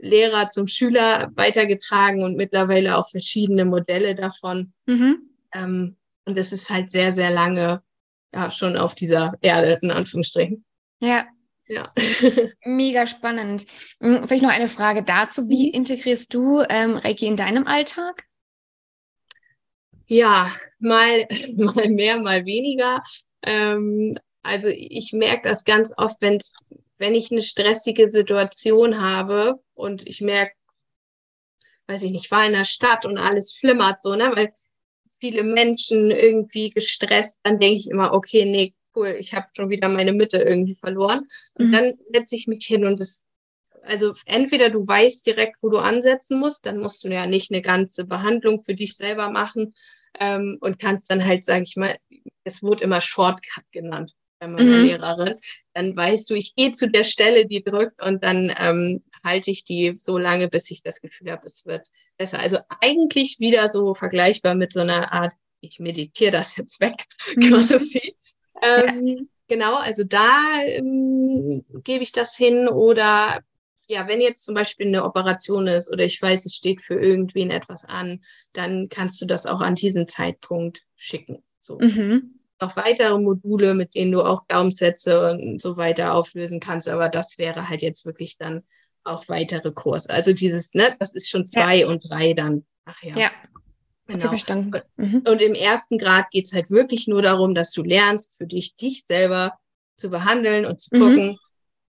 Lehrer zum Schüler weitergetragen und mittlerweile auch verschiedene Modelle davon. Mhm. Ähm, und es ist halt sehr, sehr lange ja, schon auf dieser Erde, in Anführungsstrichen.
Ja, ja. Mega spannend. Hm, vielleicht noch eine Frage dazu. Wie mhm. integrierst du ähm, Reiki in deinem Alltag?
Ja, mal, mal mehr, mal weniger. Ähm, also ich merke das ganz oft, wenn's, wenn ich eine stressige Situation habe und ich merke, weiß ich nicht, ich war in der Stadt und alles flimmert so, ne? Weil viele Menschen irgendwie gestresst, dann denke ich immer, okay, nee, cool, ich habe schon wieder meine Mitte irgendwie verloren. Und mhm. dann setze ich mich hin und es, also entweder du weißt direkt, wo du ansetzen musst, dann musst du ja nicht eine ganze Behandlung für dich selber machen ähm, und kannst dann halt, sage ich mal, es wurde immer Shortcut genannt bei meiner mhm. Lehrerin. Dann weißt du, ich gehe zu der Stelle, die drückt und dann ähm, halte ich die so lange, bis ich das Gefühl habe, es wird besser. Also eigentlich wieder so vergleichbar mit so einer Art, ich meditiere das jetzt weg mhm. quasi. Ähm, ja. Genau, also da ähm, gebe ich das hin oder ja, wenn jetzt zum Beispiel eine Operation ist oder ich weiß, es steht für irgendwen etwas an, dann kannst du das auch an diesen Zeitpunkt schicken. So. Mhm. Noch weitere Module, mit denen du auch Glaubenssätze und so weiter auflösen kannst, aber das wäre halt jetzt wirklich dann auch weitere Kurs. Also dieses, ne, das ist schon zwei ja. und drei dann. Ach ja.
Ja, Genau. Okay, verstanden.
Mhm. Und im ersten Grad geht es halt wirklich nur darum, dass du lernst, für dich, dich selber zu behandeln und zu gucken, mhm.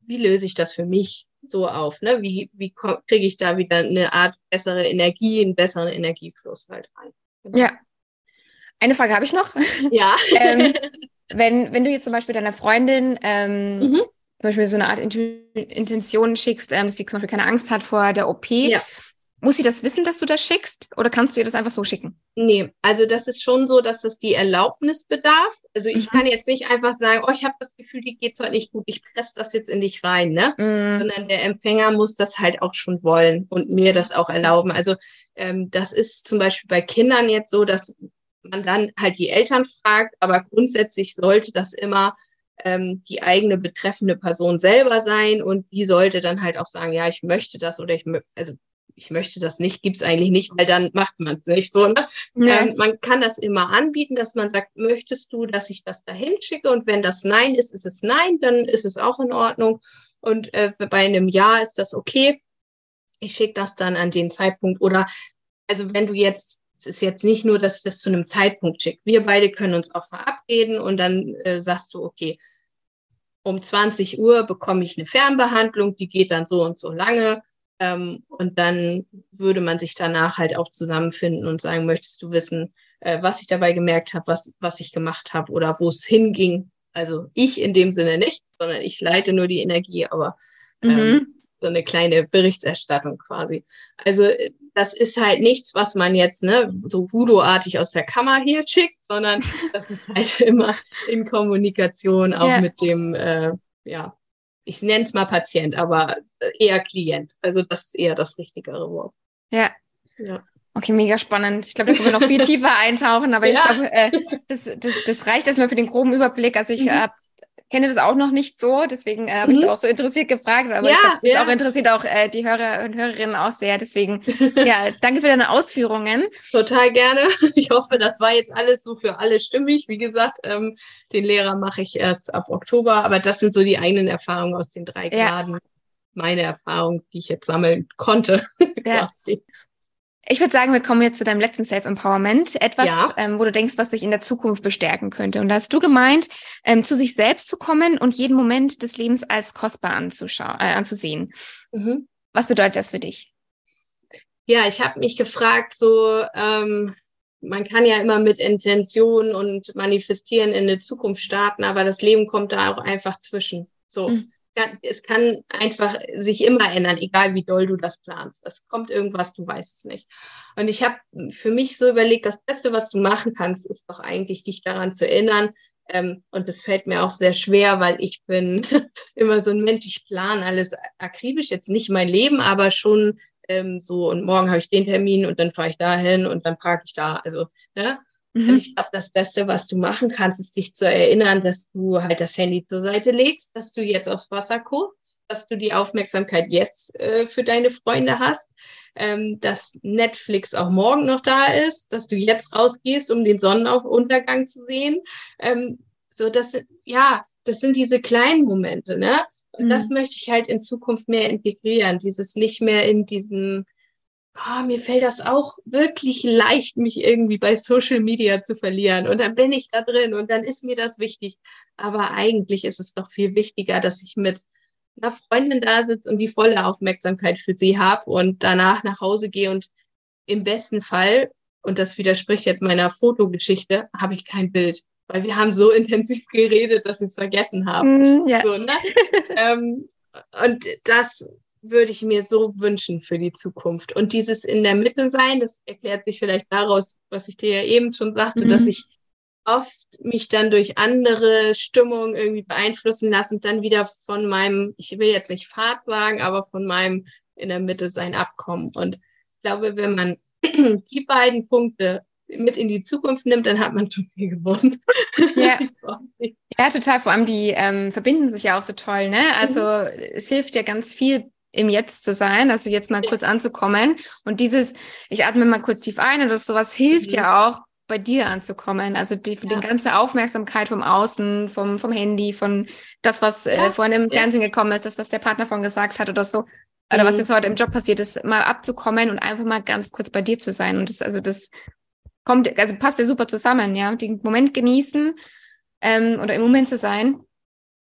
wie löse ich das für mich so auf? Ne? Wie, wie kriege ich da wieder eine Art bessere Energie, einen besseren Energiefluss halt rein?
Genau. Ja. Eine Frage habe ich noch.
Ja.
ähm, wenn, wenn du jetzt zum Beispiel deiner Freundin ähm, mhm. zum Beispiel so eine Art Intention schickst, ähm, dass sie zum Beispiel keine Angst hat vor der OP, ja muss sie das wissen, dass du das schickst? Oder kannst du ihr das einfach so schicken?
Nee, also das ist schon so, dass es die Erlaubnis bedarf. Also ich mhm. kann jetzt nicht einfach sagen, oh, ich habe das Gefühl, die geht heute nicht gut, ich presse das jetzt in dich rein, ne? Mhm. Sondern der Empfänger muss das halt auch schon wollen und mir das auch erlauben. Also ähm, das ist zum Beispiel bei Kindern jetzt so, dass man dann halt die Eltern fragt, aber grundsätzlich sollte das immer ähm, die eigene betreffende Person selber sein und die sollte dann halt auch sagen, ja, ich möchte das oder ich, also ich möchte das nicht, gibt es eigentlich nicht, weil dann macht man es nicht so. Ne? Nee. Ähm, man kann das immer anbieten, dass man sagt, möchtest du, dass ich das dahin schicke? Und wenn das Nein ist, ist es Nein, dann ist es auch in Ordnung. Und äh, bei einem Ja ist das okay. Ich schicke das dann an den Zeitpunkt. Oder also wenn du jetzt, es ist jetzt nicht nur, dass ich das zu einem Zeitpunkt schicke. Wir beide können uns auch verabreden und dann äh, sagst du, okay, um 20 Uhr bekomme ich eine Fernbehandlung, die geht dann so und so lange ähm, und dann würde man sich danach halt auch zusammenfinden und sagen, möchtest du wissen, äh, was ich dabei gemerkt habe, was, was ich gemacht habe oder wo es hinging. Also ich in dem Sinne nicht, sondern ich leite nur die Energie, aber ähm, mhm. so eine kleine Berichterstattung quasi. Also äh, das ist halt nichts, was man jetzt ne, so Voodoo-artig aus der Kammer hier schickt, sondern das ist halt immer in Kommunikation auch ja. mit dem äh, ja, ich nenne es mal Patient, aber eher Klient. Also das ist eher das richtigere Wort.
Ja. ja. Okay, mega spannend. Ich glaube, da können wir noch viel tiefer eintauchen, aber ja. ich glaube, äh, das, das, das reicht erstmal für den groben Überblick. Also ich mhm. habe kenne das auch noch nicht so, deswegen äh, habe mhm. ich da auch so interessiert gefragt, aber ja, ich glaube, das ja. auch interessiert auch äh, die Hörer und Hörerinnen auch sehr. Deswegen, ja, danke für deine Ausführungen.
Total gerne. Ich hoffe, das war jetzt alles so für alle stimmig. Wie gesagt, ähm, den Lehrer mache ich erst ab Oktober, aber das sind so die eigenen Erfahrungen aus den drei Graden. Ja. Meine Erfahrung, die ich jetzt sammeln konnte.
Ja. Ich würde sagen, wir kommen jetzt zu deinem letzten Self-Empowerment. Etwas, ja. ähm, wo du denkst, was sich in der Zukunft bestärken könnte. Und da hast du gemeint, ähm, zu sich selbst zu kommen und jeden Moment des Lebens als kostbar anzuschauen, äh, anzusehen. Mhm. Was bedeutet das für dich?
Ja, ich habe mich gefragt, so, ähm, man kann ja immer mit Intention und Manifestieren in eine Zukunft starten, aber das Leben kommt da auch einfach zwischen. So. Mhm es kann einfach sich immer ändern, egal wie doll du das planst. Es kommt irgendwas, du weißt es nicht. Und ich habe für mich so überlegt, das Beste, was du machen kannst, ist doch eigentlich dich daran zu erinnern. Ähm, und das fällt mir auch sehr schwer, weil ich bin immer so ein Mensch, ich plane alles akribisch, jetzt nicht mein Leben, aber schon ähm, so, und morgen habe ich den Termin und dann fahre ich dahin und dann parke ich da. Also, ne? Mhm. Und ich glaube, das Beste, was du machen kannst, ist dich zu erinnern, dass du halt das Handy zur Seite legst, dass du jetzt aufs Wasser guckst, dass du die Aufmerksamkeit jetzt äh, für deine Freunde hast, ähm, dass Netflix auch morgen noch da ist, dass du jetzt rausgehst, um den Sonnenaufuntergang zu sehen. Ähm, so, das, ja, das sind diese kleinen Momente, ne? Und mhm. das möchte ich halt in Zukunft mehr integrieren, dieses nicht mehr in diesem oh, mir fällt das auch wirklich leicht, mich irgendwie bei Social Media zu verlieren. Und dann bin ich da drin und dann ist mir das wichtig. Aber eigentlich ist es doch viel wichtiger, dass ich mit einer Freundin da sitze und die volle Aufmerksamkeit für sie habe und danach nach Hause gehe und im besten Fall, und das widerspricht jetzt meiner Fotogeschichte, habe ich kein Bild. Weil wir haben so intensiv geredet, dass ich es vergessen habe. Mm, ja. so, ne? ähm, und das würde ich mir so wünschen für die Zukunft. Und dieses in der Mitte sein, das erklärt sich vielleicht daraus, was ich dir ja eben schon sagte, mhm. dass ich oft mich dann durch andere Stimmungen irgendwie beeinflussen lasse und dann wieder von meinem, ich will jetzt nicht Fahrt sagen, aber von meinem in der Mitte sein abkommen. Und ich glaube, wenn man die beiden Punkte mit in die Zukunft nimmt, dann hat man schon viel gewonnen.
Ja, ja total. Vor allem die ähm, verbinden sich ja auch so toll. Ne? Also mhm. es hilft ja ganz viel im Jetzt zu sein, also jetzt mal kurz anzukommen. Und dieses, ich atme mal kurz tief ein und das sowas hilft mhm. ja auch, bei dir anzukommen. Also die, ja. die ganze Aufmerksamkeit vom Außen, vom, vom Handy, von das, was äh, ja. äh, vorhin im Fernsehen gekommen ist, das, was der Partner von gesagt hat oder so, oder mhm. was jetzt heute im Job passiert ist, mal abzukommen und einfach mal ganz kurz bei dir zu sein. Und das, also das kommt, also passt ja super zusammen, ja. Den Moment genießen ähm, oder im Moment zu sein.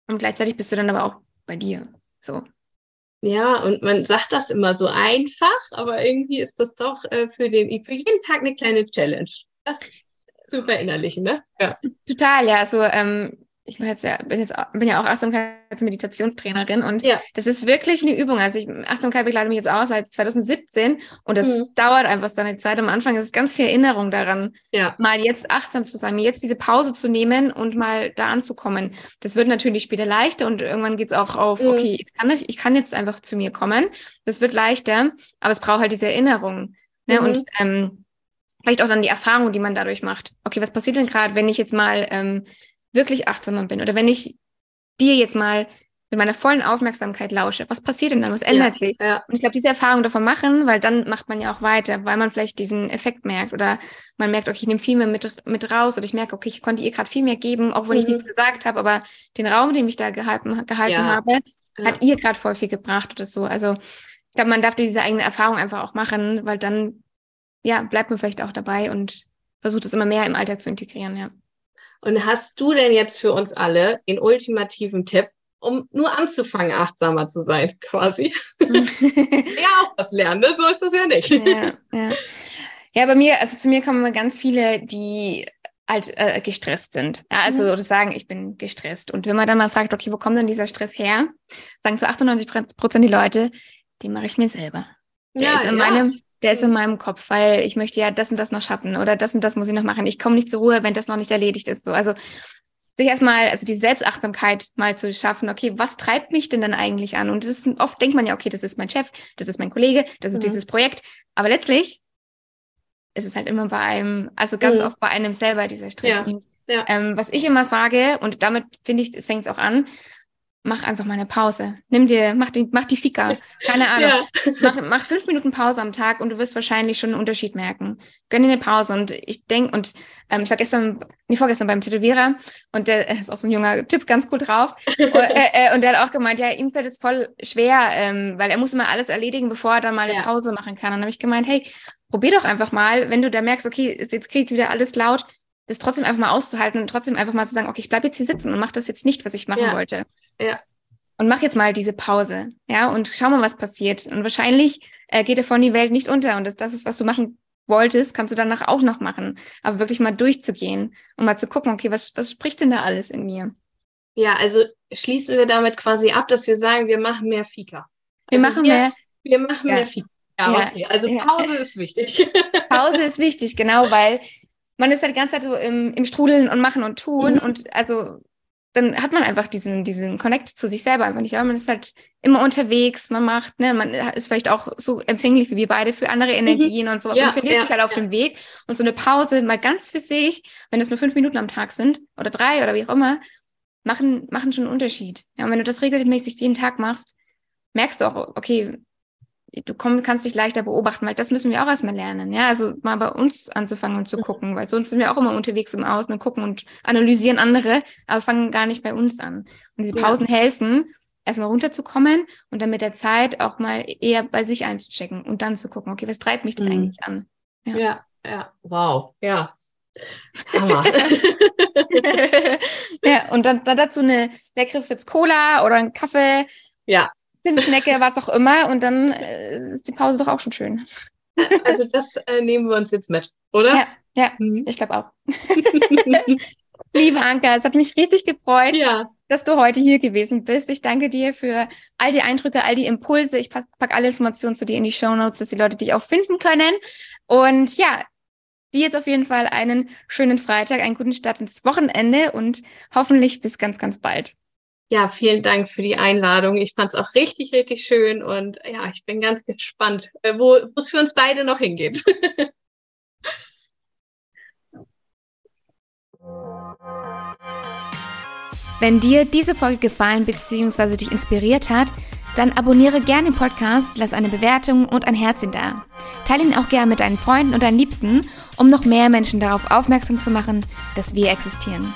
Und gleichzeitig bist du dann aber auch bei dir. So.
Ja, und man sagt das immer so einfach, aber irgendwie ist das doch äh, für, den, für jeden Tag eine kleine Challenge. Das zu verinnerlichen, ne?
Ja. Total, ja. Also ähm, ich mache jetzt ja, bin jetzt bin ja auch Achtsamkeits- Meditationstrainerin und ja. das ist wirklich eine Übung. Also ich Achtsamkeit begleite mich jetzt auch seit 2017 und das mhm. dauert einfach seine Zeit. Am Anfang ist ganz viel Erinnerung daran, ja. mal jetzt achtsam zu sein, mir jetzt diese Pause zu nehmen und mal da anzukommen. Das wird natürlich später leichter und irgendwann geht es auch auf, mhm. okay, ich kann, nicht, ich kann jetzt einfach zu mir kommen. Das wird leichter, aber es braucht halt diese Erinnerung. Ne? Mhm. Und ähm, vielleicht auch dann die Erfahrung, die man dadurch macht. Okay, was passiert denn gerade, wenn ich jetzt mal ähm, wirklich achtsamer bin oder wenn ich dir jetzt mal mit meiner vollen Aufmerksamkeit lausche, was passiert denn dann? Was ändert ja, sich? Ja. Und ich glaube, diese Erfahrung davon machen, weil dann macht man ja auch weiter, weil man vielleicht diesen Effekt merkt oder man merkt, okay, ich nehme viel mehr mit, mit raus oder ich merke, okay, ich konnte ihr gerade viel mehr geben, obwohl mhm. ich nichts gesagt habe, aber den Raum, den ich da gehalten, gehalten ja. habe, hat ihr gerade voll viel gebracht oder so. Also ich glaube, man darf diese eigene Erfahrung einfach auch machen, weil dann, ja, bleibt man vielleicht auch dabei und versucht es immer mehr im Alltag zu integrieren, ja.
Und hast du denn jetzt für uns alle den ultimativen Tipp, um nur anzufangen, achtsamer zu sein, quasi? ja, auch was lernen, ne? so ist das ja nicht.
Ja, ja. ja, bei mir, also zu mir kommen ganz viele, die halt äh, gestresst sind. Ja, also mhm. sagen, ich bin gestresst. Und wenn man dann mal fragt, okay, wo kommt denn dieser Stress her? Sagen zu 98 Prozent die Leute, den mache ich mir selber. Der ja, ist in ja. meinem der ist in mhm. meinem Kopf, weil ich möchte ja das und das noch schaffen oder das und das muss ich noch machen. Ich komme nicht zur Ruhe, wenn das noch nicht erledigt ist. So, also sich erstmal, also die Selbstachtsamkeit mal zu schaffen, okay, was treibt mich denn dann eigentlich an? Und das ist, oft denkt man ja, okay, das ist mein Chef, das ist mein Kollege, das ist mhm. dieses Projekt. Aber letztlich ist es halt immer bei einem, also ganz mhm. oft bei einem selber dieser Stress. Ja. Ja. Ähm, was ich immer sage, und damit finde ich, es fängt auch an, mach einfach mal eine Pause. Nimm dir, mach die, mach die Fika. Keine Ahnung. Ja. Mach, mach fünf Minuten Pause am Tag und du wirst wahrscheinlich schon einen Unterschied merken. Gönn dir eine Pause. Und ich denke, und ähm, ich war gestern, nee, vorgestern beim Tätowierer und der ist auch so ein junger Typ, ganz cool drauf. und, äh, äh, und der hat auch gemeint, ja, ihm fällt es voll schwer, ähm, weil er muss immer alles erledigen, bevor er dann mal eine ja. Pause machen kann. Und dann habe ich gemeint, hey, probier doch einfach mal, wenn du da merkst, okay, jetzt kriegt wieder alles laut, das trotzdem einfach mal auszuhalten und trotzdem einfach mal zu sagen, okay, ich bleibe jetzt hier sitzen und mache das jetzt nicht, was ich machen ja. wollte. Ja. Und mach jetzt mal diese Pause, ja, und schau mal, was passiert. Und wahrscheinlich äh, geht davon die Welt nicht unter. Und das, das ist, was du machen wolltest, kannst du danach auch noch machen. Aber wirklich mal durchzugehen und mal zu gucken, okay, was, was spricht denn da alles in mir?
Ja, also schließen wir damit quasi ab, dass wir sagen, wir machen mehr Fika.
Wir also machen wir, mehr.
Wir machen ja. mehr Fika. Ja, ja, okay. Also Pause ja. ist wichtig.
Pause ist wichtig, genau, weil man ist halt die ganze Zeit so im, im Strudeln und machen und tun. Mhm. Und also dann hat man einfach diesen, diesen Connect zu sich selber einfach nicht. Aber man ist halt immer unterwegs, man macht, ne, man ist vielleicht auch so empfänglich wie wir beide für andere mhm. Energien mhm. und sowas ja, und verliert ja, sich halt auf ja. dem Weg. Und so eine Pause mal ganz für sich, wenn es nur fünf Minuten am Tag sind oder drei oder wie auch immer, machen, machen schon einen Unterschied. Ja, und wenn du das regelmäßig jeden Tag machst, merkst du auch, okay, du komm, kannst dich leichter beobachten, weil das müssen wir auch erstmal lernen. Ja, also mal bei uns anzufangen und zu mhm. gucken, weil sonst sind wir auch immer unterwegs im Außen und gucken und analysieren andere, aber fangen gar nicht bei uns an. Und diese Pausen ja. helfen, erstmal runterzukommen und dann mit der Zeit auch mal eher bei sich einzuchecken und dann zu gucken, okay, was treibt mich denn mhm. eigentlich an?
Ja. ja, ja, wow, ja. Hammer.
ja, und dann, dann dazu eine leckere Fritz Cola oder einen Kaffee.
Ja.
Zimtschnecke, was auch immer. Und dann äh, ist die Pause doch auch schon schön.
Also das äh, nehmen wir uns jetzt mit, oder?
Ja, ja mhm. ich glaube auch. Liebe Anka, es hat mich riesig gefreut, ja. dass du heute hier gewesen bist. Ich danke dir für all die Eindrücke, all die Impulse. Ich packe alle Informationen zu dir in die Show Notes, dass die Leute dich auch finden können. Und ja, dir jetzt auf jeden Fall einen schönen Freitag, einen guten Start ins Wochenende und hoffentlich bis ganz, ganz bald.
Ja, vielen Dank für die Einladung. Ich fand es auch richtig, richtig schön und ja, ich bin ganz gespannt, äh, wo es für uns beide noch hingeht.
Wenn dir diese Folge gefallen bzw. dich inspiriert hat, dann abonniere gerne den Podcast, lass eine Bewertung und ein Herzchen da. Teile ihn auch gerne mit deinen Freunden und deinen Liebsten, um noch mehr Menschen darauf aufmerksam zu machen, dass wir existieren.